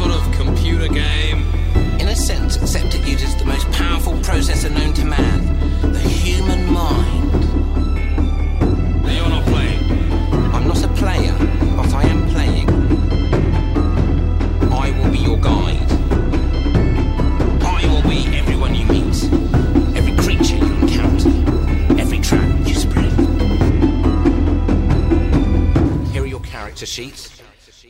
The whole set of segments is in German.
sort of computer game? In a sense, except it uses the most powerful processor known to man,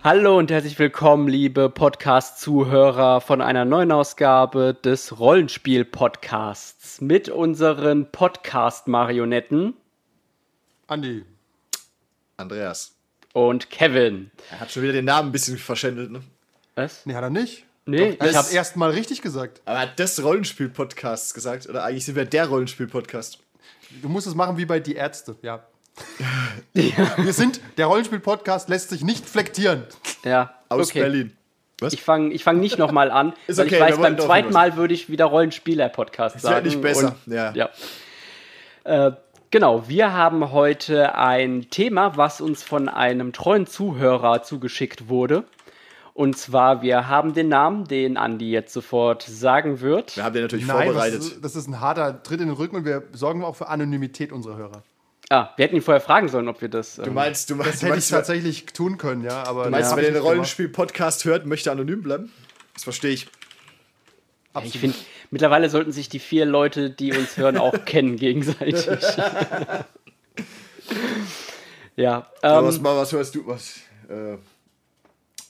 Hallo und herzlich willkommen, liebe Podcast-Zuhörer, von einer neuen Ausgabe des Rollenspiel-Podcasts mit unseren Podcast-Marionetten Andi. Andreas. und Kevin. Er hat schon wieder den Namen ein bisschen verschändelt, ne? Was? Nee, hat er nicht. Nee, Ich ich habe hab, erst mal richtig gesagt. Aber er hat des Rollenspiel-Podcasts gesagt. Oder eigentlich sind wir der Rollenspiel-Podcast. Du musst es machen wie bei Die Ärzte, ja. Wir sind, der Rollenspiel-Podcast lässt sich nicht flektieren. ja, Aus okay. Berlin. Was? Ich fange ich fang nicht nochmal an, Ist weil okay, ich weiß, beim zweiten. Mal würde ich wieder Rollenspieler-Podcast Ist sagen. ja nicht besser. Und, ja. ja. Äh, genau, wir haben heute ein Thema, was uns von einem treuen Zuhörer zugeschickt wurde. Und zwar, wir haben den Namen, den Andi jetzt sofort sagen wird. Wir haben den natürlich Nein, das vorbereitet. ist, das ist ein harter Tritt in den Rücken und wir sorgen auch für Anonymität unserer Hörer. Ah, wir hätten ihn vorher fragen sollen, ob wir das. Du ähm, meinst, du meinst, Das du hätte ich tatsächlich tun können, ja. Aber du meinst ja, wer den hab ich nicht Rollenspiel-Podcast hört, möchte anonym bleiben? Das verstehe ich. ich finde, mittlerweile sollten sich die vier Leute, die uns hören, auch kennen gegenseitig. ja, ähm, was, mal, was hörst du? Was? Äh,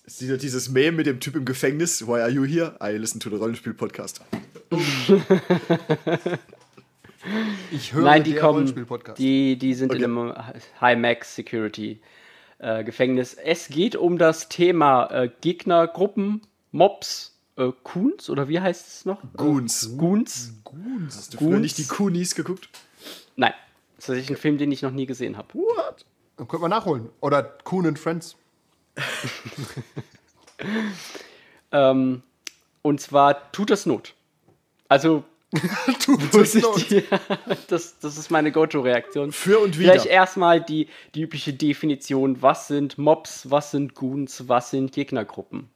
ist dieses Meme mit dem Typ im Gefängnis? Why are you here? I listen to the Rollenspiel-Podcast. Ich höre Nein, die kommen, die, die sind in Okay. einem High-Max Security äh, Gefängnis. Es geht um das Thema äh, Gegnergruppen, Mobs, äh, Kuhns oder wie heißt es noch? Goons. Äh, Goons? Hast du früher nicht die Kunis geguckt? Nein, das ist tatsächlich ein Film, den ich noch nie gesehen habe. What? Dann könnte man nachholen. Oder Kuhn and Friends. Ähm, und zwar tut das Not. Also, Ich Not. dir, das, das ist meine Go-To-Reaktion. Für und wieder. Vielleicht erstmal die, die übliche Definition: Was sind Mobs, was sind Goons, was sind Gegnergruppen?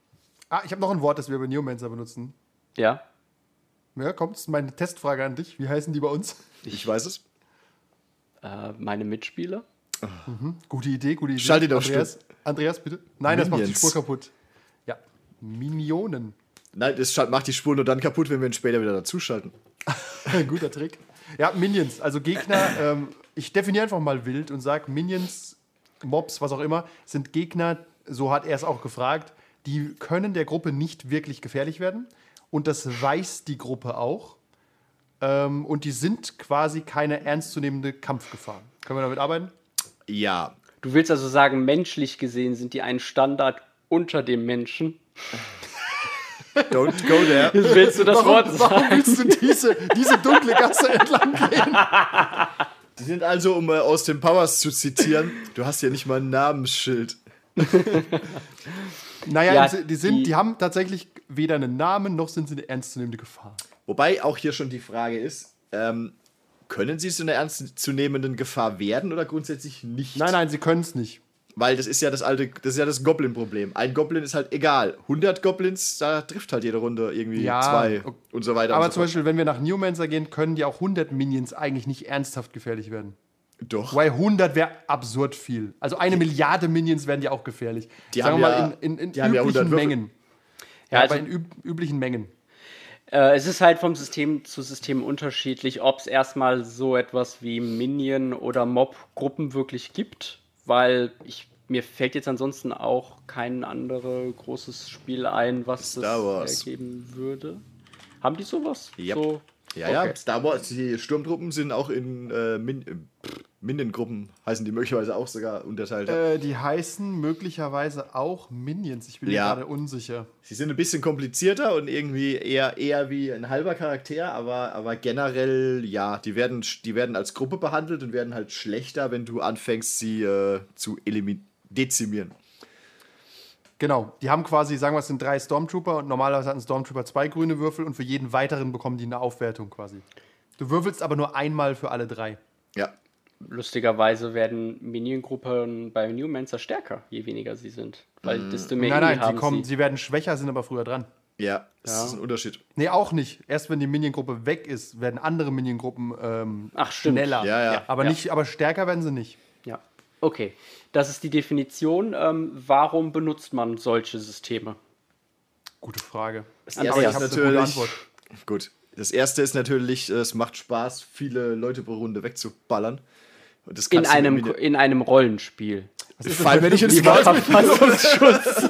Ah, ich habe noch ein Wort, das wir bei Neomancer benutzen. Ja, Ja, kommt, das ist meine Testfrage an dich. Wie heißen die bei uns? Ich weiß es. äh, meine Mitspieler. Gute Idee, gute Idee. Schalt ihn auf Andreas, Andreas, bitte. Nein, das macht die Minions. Spur kaputt. Ja. Minionen. Nein, das macht die Spur nur dann kaputt, wenn wir ihn später wieder dazuschalten. Ein guter Trick. Ja, Minions, also Gegner. ähm, ich definiere einfach mal wild und sage, Minions, Mobs, was auch immer, sind Gegner, so hat er es auch gefragt, die können der Gruppe nicht wirklich gefährlich werden. Und das weiß die Gruppe auch. Ähm, und die sind quasi keine ernstzunehmende Kampfgefahr. Können wir damit arbeiten? Ja. Du willst also sagen, menschlich gesehen sind die ein Standard unter dem Menschen. Don't go there. Willst du das Wort Warum, warum willst du diese, diese dunkle Gasse entlang gehen? Die sind also, um äh, aus den Powers zu zitieren, du hast ja nicht mal ein Namensschild. Naja, Ja, die, die, sind, die- die haben tatsächlich weder einen Namen noch sind sie eine ernstzunehmende Gefahr. Wobei auch hier schon die Frage ist, ähm, können sie zu einer ernstzunehmenden Gefahr werden oder grundsätzlich nicht? Nein, nein, sie können es nicht. Weil das ist ja das alte, das ist ja das Goblin-Problem. Ein Goblin ist halt egal. 100 Goblins, da trifft halt jede Runde irgendwie Ja, zwei ok- und so weiter. Aber so zum fort. Beispiel, wenn wir nach Newmancer gehen, können die auch 100 Minions eigentlich nicht ernsthaft gefährlich werden. Doch. Weil 100 wäre absurd viel. Also eine Milliarde Minions werden ja auch gefährlich. Die Sagen haben wir ja- mal in, in, in die ja üblichen 100 Würfel. Mengen. Ja, Ja, also- aber in üb üblichen Mengen. Äh, es ist halt vom System zu System unterschiedlich, ob es erstmal so etwas wie Minion- oder Mob-Gruppen wirklich gibt, weil ich, mir fällt jetzt ansonsten auch kein anderes großes Spiel ein, was das Wars. ergeben würde. Haben die sowas? Yep. So? Ja, ja, Okay. Star Wars, die Sturmtruppen sind auch in äh, Min äh, pff, Minion-Gruppen, heißen die möglicherweise auch sogar unterteilt. Äh, die heißen möglicherweise auch Minions. Ich bin mir Ja. gerade unsicher. Sie sind ein bisschen komplizierter und irgendwie eher, eher wie ein halber Charakter, aber, aber generell, ja, die werden, die werden als Gruppe behandelt und werden halt schlechter, wenn du anfängst, sie äh, zu dezimieren. Genau, die haben quasi, sagen wir es sind drei Stormtrooper und normalerweise hat ein Stormtrooper zwei grüne Würfel und für jeden weiteren bekommen die eine Aufwertung quasi. Du würfelst aber nur einmal für alle drei. Ja. Lustigerweise werden Minion-Gruppen bei Newmancer stärker, je weniger sie sind. Weil desto mehr Nein, nein, sie, kommen, sie. sie werden schwächer, sind aber früher dran. Ja, das Ja. ist ein Unterschied. Nee, auch nicht. Erst wenn die Minion-Gruppe weg ist, werden andere Minion-Gruppen ähm, Ach, schneller. Ja, ja. Aber, Ja. Nicht, aber stärker werden sie nicht. Ja, okay. Das ist die Definition. Ähm, warum benutzt man solche Systeme? Gute Frage. Das Aber ich ist hab eine gute. Antwort. Gut. Das erste ist natürlich, es macht Spaß, viele Leute pro Runde wegzuballern. Und das In einem, irgendwie- in einem Rollenspiel. Vor allem, wenn ich ins Lieber Kreuz Verfassungsschutz.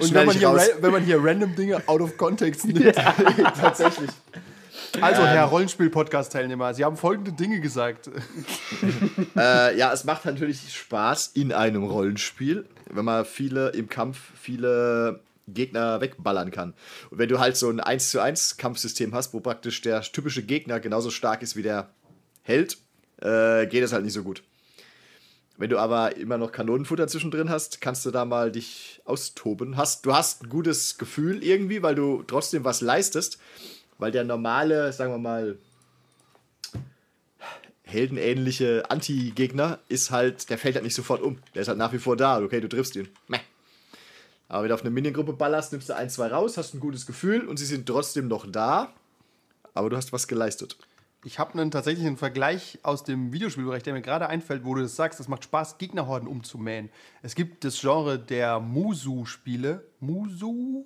Und wenn man, ich hier wenn man hier random Dinge out of context nimmt. tatsächlich. Also, Herr Rollenspiel-Podcast-Teilnehmer, Sie haben folgende Dinge gesagt. Äh, ja, es macht natürlich Spaß in einem Rollenspiel, wenn man viele im Kampf viele Gegner wegballern kann. Und wenn du halt so ein 1 zu 1 Kampfsystem hast, wo praktisch der typische Gegner genauso stark ist wie der Held, äh, geht es halt nicht so gut. Wenn du aber immer noch Kanonenfutter zwischendrin hast, kannst du da mal dich austoben. Hast, du hast ein gutes Gefühl irgendwie, weil du trotzdem was leistest, weil der normale, sagen wir mal, heldenähnliche Anti-Gegner ist halt, der fällt halt nicht sofort um. Der ist halt nach wie vor da. Okay, du triffst ihn. Meh. Aber wenn du auf eine Miniengruppe ballerst, nimmst du ein, zwei raus, hast ein gutes Gefühl und sie sind trotzdem noch da. Aber du hast was geleistet. Ich habe einen tatsächlichen Vergleich aus dem Videospielbereich, der mir gerade einfällt, wo du das sagst, es macht Spaß, Gegnerhorden umzumähen. Es gibt das Genre der Musu-Spiele. Musu?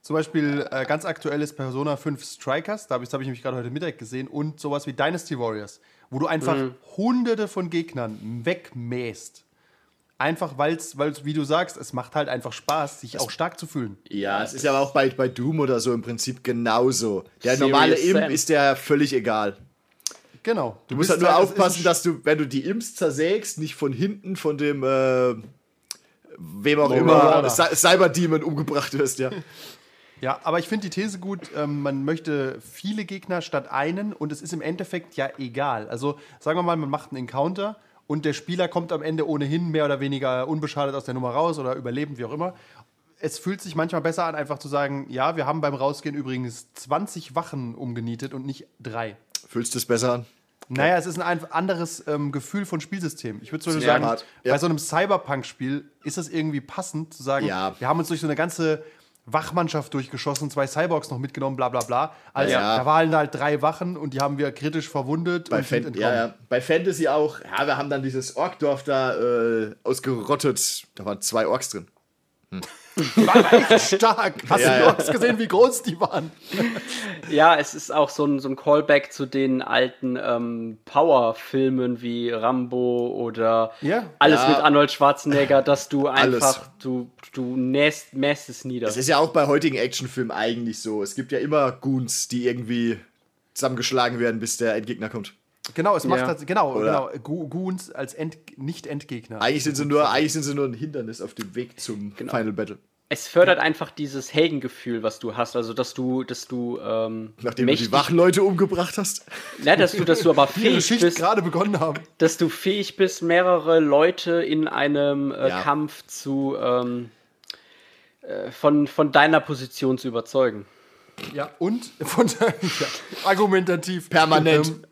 Zum Beispiel äh, ganz aktuelles Persona 5 Strikers, da habe ich, hab ich nämlich gerade heute Mittag gesehen, und sowas wie Dynasty Warriors, wo du einfach hunderte von Gegnern wegmähst. Einfach, weil es, wie du sagst, es macht halt einfach Spaß, sich auch stark zu fühlen. Ja, es ist ja auch bei, bei Doom oder so im Prinzip genauso. Der Serious normale Imp Sam. ist der völlig egal. Genau. Du musst halt nur aufpassen, dass du, wenn du die Imps zersägst, nicht von hinten von dem, äh, wem auch immer, Cyber-Demon umgebracht wirst, ja. Ja, aber ich finde die These gut, ähm, man möchte viele Gegner statt einen und es ist im Endeffekt ja egal. Also sagen wir mal, man macht einen Encounter und der Spieler kommt am Ende ohnehin mehr oder weniger unbeschadet aus der Nummer raus oder überlebend, wie auch immer. Es fühlt sich manchmal besser an, einfach zu sagen, ja, wir haben beim Rausgehen übrigens 20 Wachen umgenietet und nicht drei. Fühlst du es besser an? Naja, es ist ein anderes ähm, Gefühl von Spielsystem. Ich würde so sagen, ja. bei so einem Cyberpunk-Spiel ist es irgendwie passend zu sagen, Ja. wir haben uns durch so eine ganze Wachmannschaft durchgeschossen, zwei Cyborgs noch mitgenommen, bla bla bla. Also Ja. da waren halt drei Wachen und die haben wir kritisch verwundet Bei, Fan ja, ja. bei Fantasy auch, ja, wir haben dann dieses Orkdorf da äh, ausgerottet. Da waren zwei Orks drin. Die waren echt stark. Hast Ja, du ja. Gesehen, wie groß die waren? Ja, es ist auch so ein, so ein Callback zu den alten ähm, Power-Filmen wie Rambo oder Ja. alles Ja. mit Arnold Schwarzenegger, dass du Alles. einfach, du, du näst, mäst es nieder. Das ist ja auch bei heutigen Actionfilmen eigentlich so. Es gibt ja immer Goons, die irgendwie zusammengeschlagen werden, bis der Endgegner kommt. Genau, es macht Ja. halt, genau, Oder- genau, Goons als End, Nicht-Endgegner. Eigentlich sind sie nur, eigentlich sind sie nur ein Hindernis auf dem Weg zum Genau. Final Battle. Es fördert einfach dieses Heldengefühl, was du hast. Also, dass du, dass du, ähm, Nachdem du mächtig, die Wachenleute umgebracht hast. Ja, dass du, dass du aber fähig Schicht bist, gerade begonnen haben. dass du fähig bist, mehrere Leute in einem äh, Ja. Kampf zu, ähm, äh, von, von deiner Position zu überzeugen. Ja, und von ja, argumentativ. Permanent. Ähm,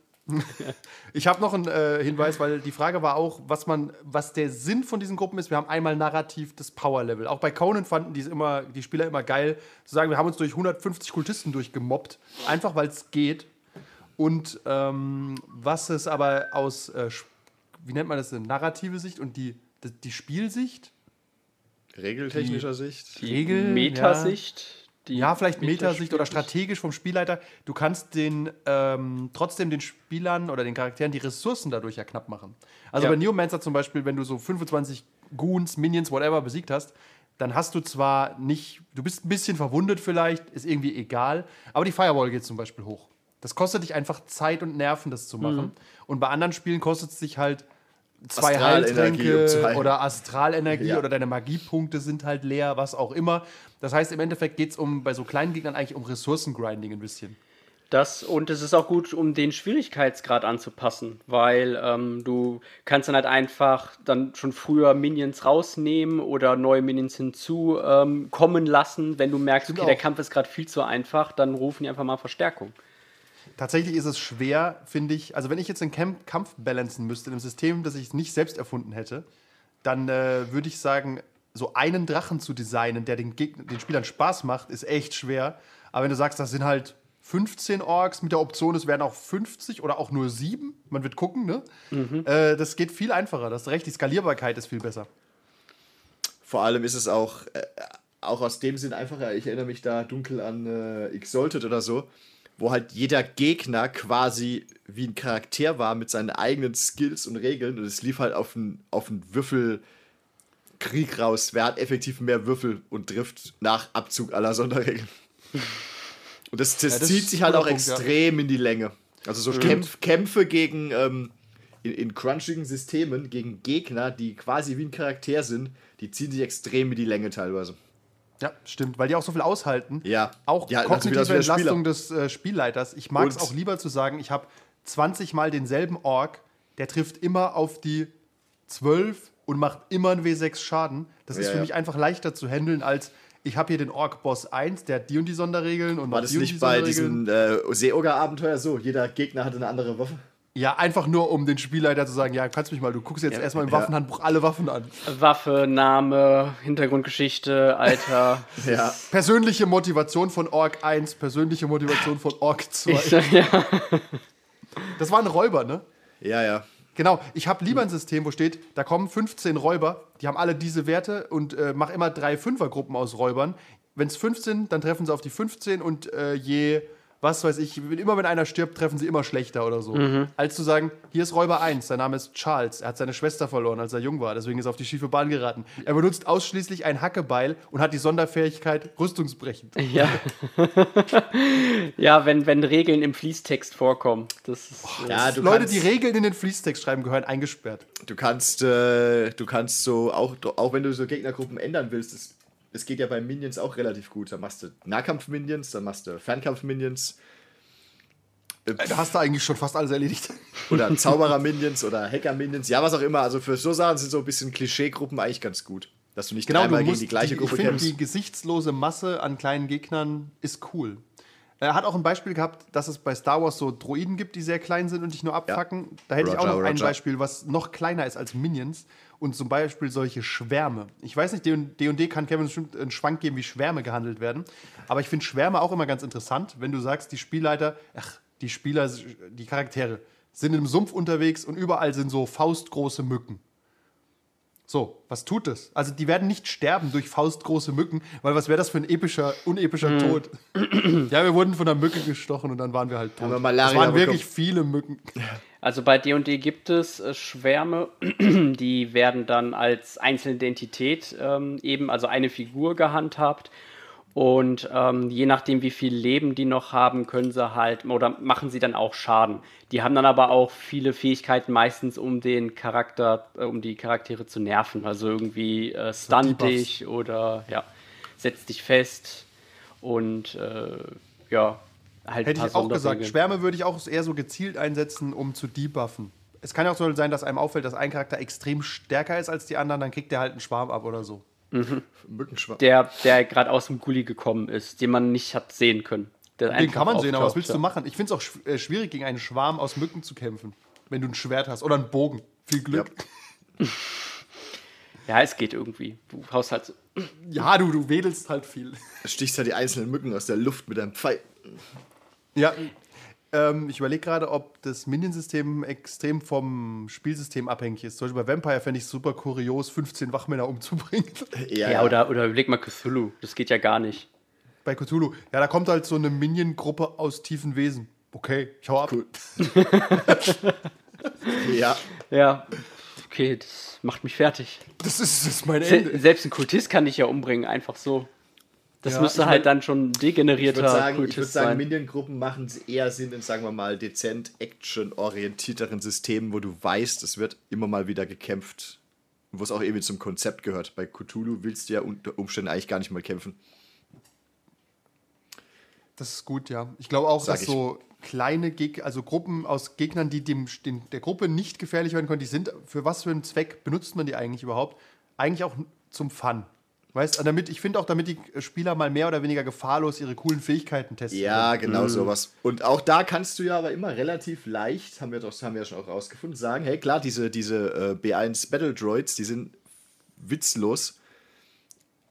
ich habe noch einen äh, Hinweis, weil die Frage war auch, was man, was der Sinn von diesen Gruppen ist. Wir haben einmal narrativ das Power-Level. Auch bei Conan fanden die immer, die Spieler immer geil, zu sagen, wir haben uns durch 150 Kultisten durchgemobbt, einfach weil es geht. Und ähm, was es aber aus, äh, wie nennt man das denn, narrative Sicht und die, die, die Spielsicht, Regeltechnischer Sicht. Die Regeln, Metasicht. Die Ja, vielleicht Metasicht oder strategisch vom Spielleiter. Du kannst den ähm, trotzdem den Spielern oder den Charakteren die Ressourcen dadurch ja knapp machen. Also Ja. bei Neomancer zum Beispiel, wenn du so 25 Goons, Minions, whatever besiegt hast, dann hast du zwar nicht, du bist ein bisschen verwundet vielleicht, ist irgendwie egal, aber die Firewall geht zum Beispiel hoch. Das kostet dich einfach Zeit und Nerven, das zu machen. Und bei anderen Spielen kostet es dich halt zwei Heiltränke oder Astralenergie Ja. oder deine Magiepunkte sind halt leer, was auch immer. Das heißt, im Endeffekt geht es um, bei so kleinen Gegnern eigentlich um Ressourcengrinding ein bisschen. Das und es ist auch gut, um den Schwierigkeitsgrad anzupassen, weil ähm, du kannst dann halt einfach dann schon früher Minions rausnehmen oder neue Minions hinzu ähm, lassen. Wenn du merkst, Stimmt okay, der auch. Kampf ist gerade viel zu einfach, dann rufen die einfach mal Verstärkung. Tatsächlich ist es schwer, finde ich. Also, wenn ich jetzt den Camp Kampf balancen müsste in einem System, das ich nicht selbst erfunden hätte, dann äh, würde ich sagen, so einen Drachen zu designen, der den, Gegner, den Spielern Spaß macht, ist echt schwer. Aber wenn du sagst, das sind halt 15 Orks mit der Option, es werden auch 50 oder auch nur 7, man wird gucken, ne? Äh, das geht viel einfacher. Das ist recht, die Skalierbarkeit ist viel besser. Vor allem ist es auch, äh, auch aus dem Sinn einfacher. Ich erinnere mich da dunkel an äh, Exalted oder so, wo halt jeder Gegner quasi wie ein Charakter war mit seinen eigenen Skills und Regeln und es lief halt auf einen auf einen Würfelkrieg raus. Wer hat effektiv mehr Würfel und trifft nach Abzug aller Sonderregeln? Und das, das, Ja, das zieht sich halt auch Punkt, ja. extrem in die Länge. Also so Kämpf, Kämpfe gegen ähm, in, in crunchigen Systemen gegen Gegner, die quasi wie ein Charakter sind, die ziehen sich extrem in die Länge teilweise. Ja, stimmt, weil die auch so viel aushalten. Ja. Auch das wieder kognitive wieder Entlastung des äh, Spielleiters. Ich mag es auch lieber zu sagen, ich habe 20 Mal denselben Ork, der trifft immer auf die 12 und macht immer ein W6 Schaden. Das ist Ja, für ja. mich einfach leichter zu handeln, als ich habe hier den Ork-Boss 1, der hat die und die Sonderregeln und War das die nicht die bei diesem äh, Seeoger-Abenteuer so? Jeder Gegner hatte eine andere Waffe? Ja, einfach nur, um den Spielleiter zu sagen, ja, kannst mich mal, du guckst jetzt erstmal im ja. Waffenhandbuch alle Waffen an. Waffe, Name, Hintergrundgeschichte, Alter. Ja. Persönliche Motivation von Ork 1, persönliche Motivation von Ork 2. Ich, ja. Das waren Räuber, ne? Ja, ja. Genau, ich habe lieber ein System, wo steht, da kommen 15 Räuber, die haben alle diese Werte und äh, mach immer drei Fünfergruppen aus Räubern. Wenn es 15, dann treffen sie auf die 15 und äh, je, was weiß ich, immer wenn einer stirbt, treffen sie immer schlechter oder so. Als zu sagen, hier ist Räuber 1, sein Name ist Charles, er hat seine Schwester verloren, als er jung war, deswegen ist er auf die schiefe Bahn geraten. Er benutzt ausschließlich ein Hackebeil und hat die Sonderfähigkeit rüstungsbrechend. Ja, ja wenn, wenn Regeln im Fließtext vorkommen. Das ist, äh, ja du Leute, kannst, die Regeln in den Fließtext schreiben, gehören eingesperrt. Du kannst, äh, du kannst so, auch, auch wenn du so Gegnergruppen ändern willst, es, es geht ja bei Minions auch relativ gut. Da machst du Nahkampf-Minions, dann machst du Fernkampf-Minions Da hast du eigentlich schon fast alles erledigt. oder Zauberer-Minions oder Hacker-Minions, ja, was auch immer. Also für so Sachen sind so ein bisschen Klischee-Gruppen eigentlich ganz gut. Dass du nicht Genau, du dreimal gegen musst die gleiche die, Gruppe Ich finde, kämpfst. die gesichtslose Masse an kleinen Gegnern ist cool. Er hat auch ein Beispiel gehabt, dass es bei Star Wars so Droiden gibt, die sehr klein sind und dich nur abfacken. Da hätte ich auch Roger, noch ein Roger. Beispiel, was noch kleiner ist als Minions. Und zum Beispiel solche Schwärme. Ich weiß nicht, D&D kann Kevin bestimmt einen Schwank geben, wie Schwärme gehandelt werden. Aber ich finde Schwärme auch immer ganz interessant, wenn du sagst, die Spielleiter, ach, die Spieler, die Charaktere sind im Sumpf unterwegs und überall sind so faustgroße Mücken. So, was tut das? Also die werden nicht sterben durch faustgroße Mücken, weil was wäre das für ein epischer, unepischer Hm. Tod? ja, wir wurden von einer Mücke gestochen und dann waren wir halt tot. Haben wir Malaria das waren bekommen. wirklich viele Mücken. Also bei D&D gibt es äh, Schwärme, die werden dann als einzelne Identität ähm, eben, also eine Figur gehandhabt. Und ähm, je nachdem, wie viel Leben die noch haben, können sie halt oder machen sie dann auch Schaden. Die haben dann aber auch viele Fähigkeiten meistens, um den Charakter, äh, um die Charaktere zu nerven. Also irgendwie äh, stun dich oder ja, setz dich fest und äh, ja, halt Hätte ich auch gesagt. Schwärme würde ich auch eher so gezielt einsetzen, um zu debuffen. Es kann ja auch so sein, dass einem auffällt, dass ein Charakter extrem stärker ist als die anderen, dann kriegt der halt einen Schwarm ab oder so. Mückenschwarm. der, der gerade aus dem Gully gekommen ist, den man nicht hat sehen können. Der Den kann man sehen, aber was willst ja. du machen? Ich finde es auch äh, schwierig, gegen einen Schwarm aus Mücken zu kämpfen, wenn du ein Schwert hast oder einen Bogen. Viel Glück. Ja, es geht irgendwie. Du haust halt so. Ja, du, du wedelst halt viel. Stichst halt die einzelnen Mücken aus der Luft mit einem Pfeil. Ja. Ähm, ich überlege gerade, ob das Minion-System extrem vom Spielsystem abhängig ist. Zum Beispiel bei Vampire fände ich es super kurios, 15 Wachmänner umzubringen. Ja, oder, oder überleg mal Cthulhu. Das geht ja gar nicht. bei Cthulhu. Ja, da kommt halt so eine Minion-Gruppe aus tiefen Wesen. Okay, ich hau ab. Cool. Ja. Ja. Okay, das macht mich fertig. Das ist, das ist mein Se Ende. selbst ein Kultist kann dich ja umbringen, einfach so. Das Ja, müsste ich halt mein- dann schon Ich degenerierter würde sagen, ich Kultist würd sagen sein. Minion-Gruppen machen es eher Sinn in, sagen wir mal, dezent action-orientierteren Systemen, wo du weißt, es wird immer mal wieder gekämpft. Wo es auch irgendwie zum Konzept gehört. Bei Cthulhu willst du ja unter Umständen eigentlich gar nicht mal kämpfen. Das ist gut, ja. Ich glaube auch, Sag dass ich. so kleine Geg also Gruppen aus Gegnern, die dem, den, der Gruppe nicht gefährlich werden können, die sind, für was für einen Zweck benutzt man die eigentlich überhaupt? Eigentlich auch zum Fun. Weißt du, damit, ich finde auch, damit die Spieler mal mehr oder weniger gefahrlos ihre coolen Fähigkeiten testen. Ja, können. genau sowas. Und auch da kannst du ja aber immer relativ leicht, haben wir doch haben wir ja schon auch rausgefunden, sagen, hey klar, diese, diese äh, B1 Battle Droids, die sind witzlos,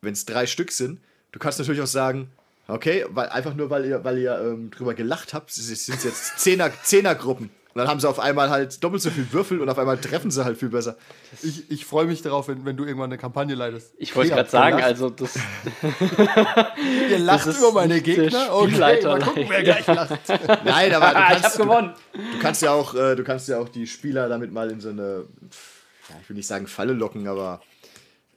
wenn es drei Stück sind. Du kannst natürlich auch sagen, okay, weil, einfach nur, weil ihr, weil ihr ähm, drüber gelacht habt, sind es jetzt Zehner, Zehnergruppen. Und dann haben sie auf einmal halt doppelt so viel Würfel und auf einmal treffen sie halt viel besser. Ich, ich freue mich darauf, wenn, wenn du irgendwann eine Kampagne leitest. Ich wollte gerade sagen, gelacht. also das, Ihr lacht das ist über meine Gegner? Okay, mal gucken, nein. wer gleich lacht. Nein, aber du ah, ich kannst, habe gewonnen. Du kannst ja auch, äh, du kannst ja auch die Spieler damit mal in so eine, ja, ich will nicht sagen Falle locken, aber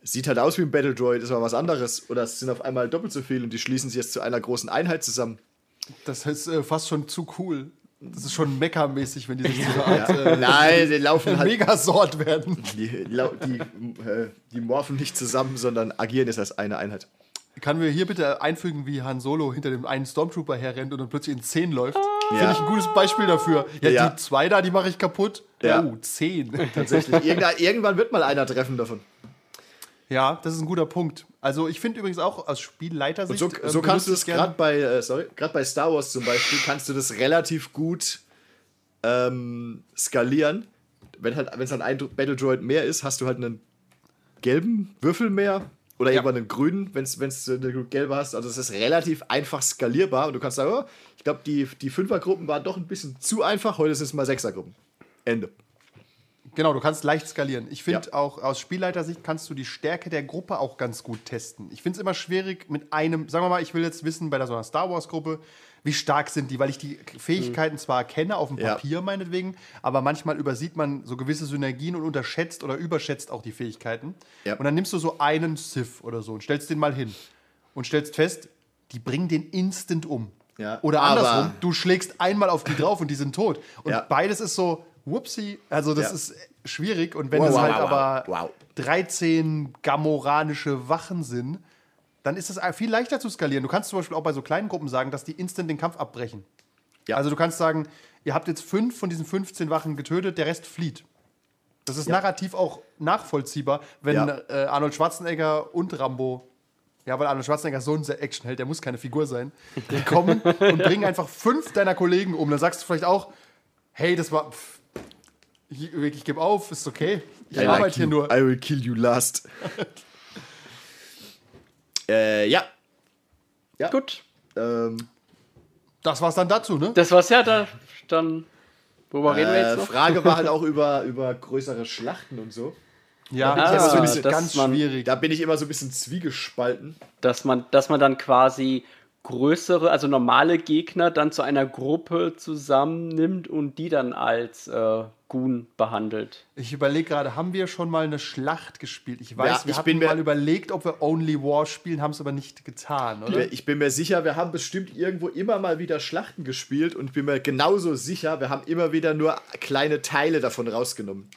sieht halt aus wie ein Battle Droid, ist aber was anderes. Oder es sind auf einmal doppelt so viel und die schließen sich jetzt zu einer großen Einheit zusammen. Das ist äh, fast schon zu cool. Das ist schon Mecha-mäßig, wenn die sich so Art äh, Nein, die laufen halt, Megasort werden. die, die, äh, die morphen nicht zusammen, sondern agieren jetzt als eine Einheit. Kann wir hier bitte einfügen, wie Han Solo hinter dem einen Stormtrooper herrennt und dann plötzlich in 10 läuft? Ja. Finde ich ein gutes Beispiel dafür. Ja, Ja. die zwei da, die mache ich kaputt. Ja. Oh, 10. Tatsächlich. Irgendwann, irgendwann wird mal einer treffen davon. Ja, das ist ein guter Punkt. Also ich finde übrigens auch aus Und Spielleitersicht. so, äh, so kannst du gerne- gerade bei, äh, sorry, gerade bei Star Wars zum Beispiel, kannst du das relativ gut ähm, skalieren. Wenn halt, wenn es dann ein Battle Droid mehr ist, hast du halt einen gelben Würfel mehr oder Ja. irgendwann einen grünen, wenn es eine gelbe hast. Also es ist relativ einfach skalierbar und du kannst sagen, oh, ich glaube, die, die Fünfergruppen waren doch ein bisschen zu einfach, heute sind es mal Sechsergruppen. Ende. Genau, du kannst leicht skalieren. Ich finde Ja. auch aus Spielleitersicht kannst du die Stärke der Gruppe auch ganz gut testen. Ich finde es immer schwierig mit einem, sagen wir mal, ich will jetzt wissen bei der, so einer Star Wars Gruppe, wie stark sind die, weil ich die Fähigkeiten zwar kenne auf dem Ja. Papier meinetwegen, aber manchmal übersieht man so gewisse Synergien und unterschätzt oder überschätzt auch die Fähigkeiten. Ja. Und dann nimmst du so einen Sith oder so und stellst den mal hin und stellst fest, die bringen den instant um. Ja, Oder andersrum, du schlägst einmal auf die drauf und die sind tot. Und Ja. beides ist so, whoopsie, also das Ja. ist schwierig. Und wenn Wow, es wow, halt wow, aber wow. 13 gamoranische Wachen sind, dann ist es viel leichter zu skalieren. Du kannst zum Beispiel auch bei so kleinen Gruppen sagen, dass die instant den Kampf abbrechen. Ja. Also du kannst sagen, ihr habt jetzt fünf von diesen 15 Wachen getötet, der Rest flieht. Das ist narrativ auch nachvollziehbar, wenn Ja. äh, Arnold Schwarzenegger und Rambo, ja, weil Arnold Schwarzenegger so ein sehr Actionheld, der muss keine Figur sein, die kommen und bringen einfach fünf deiner Kollegen um. Dann sagst du vielleicht auch, hey, das war, pff, ich, ich gebe auf, ist okay. Ich I like arbeite hier you. nur. I will kill you last. äh, ja. Ja. Gut, Ähm, Das war's dann dazu, ne? das war's ja da. Dann, worüber reden wir äh, jetzt noch? Frage war halt auch über, über größere Schlachten und so. Ja, bin ich Ah, so ein bisschen ganz man- schwierig. Da bin ich immer so ein bisschen zwiegespalten. Dass man, dass man dann quasi größere, also normale Gegner dann zu einer Gruppe zusammennimmt und die dann als äh, Goon behandelt. Ich überlege gerade, haben wir schon mal eine Schlacht gespielt? Ich weiß, Ja, wir ich hatten bin mir- mal überlegt, ob wir Only War spielen, haben es aber nicht getan, oder? Ich bin mir sicher, wir haben bestimmt irgendwo immer mal wieder Schlachten gespielt und ich bin mir genauso sicher, wir haben immer wieder nur kleine Teile davon rausgenommen.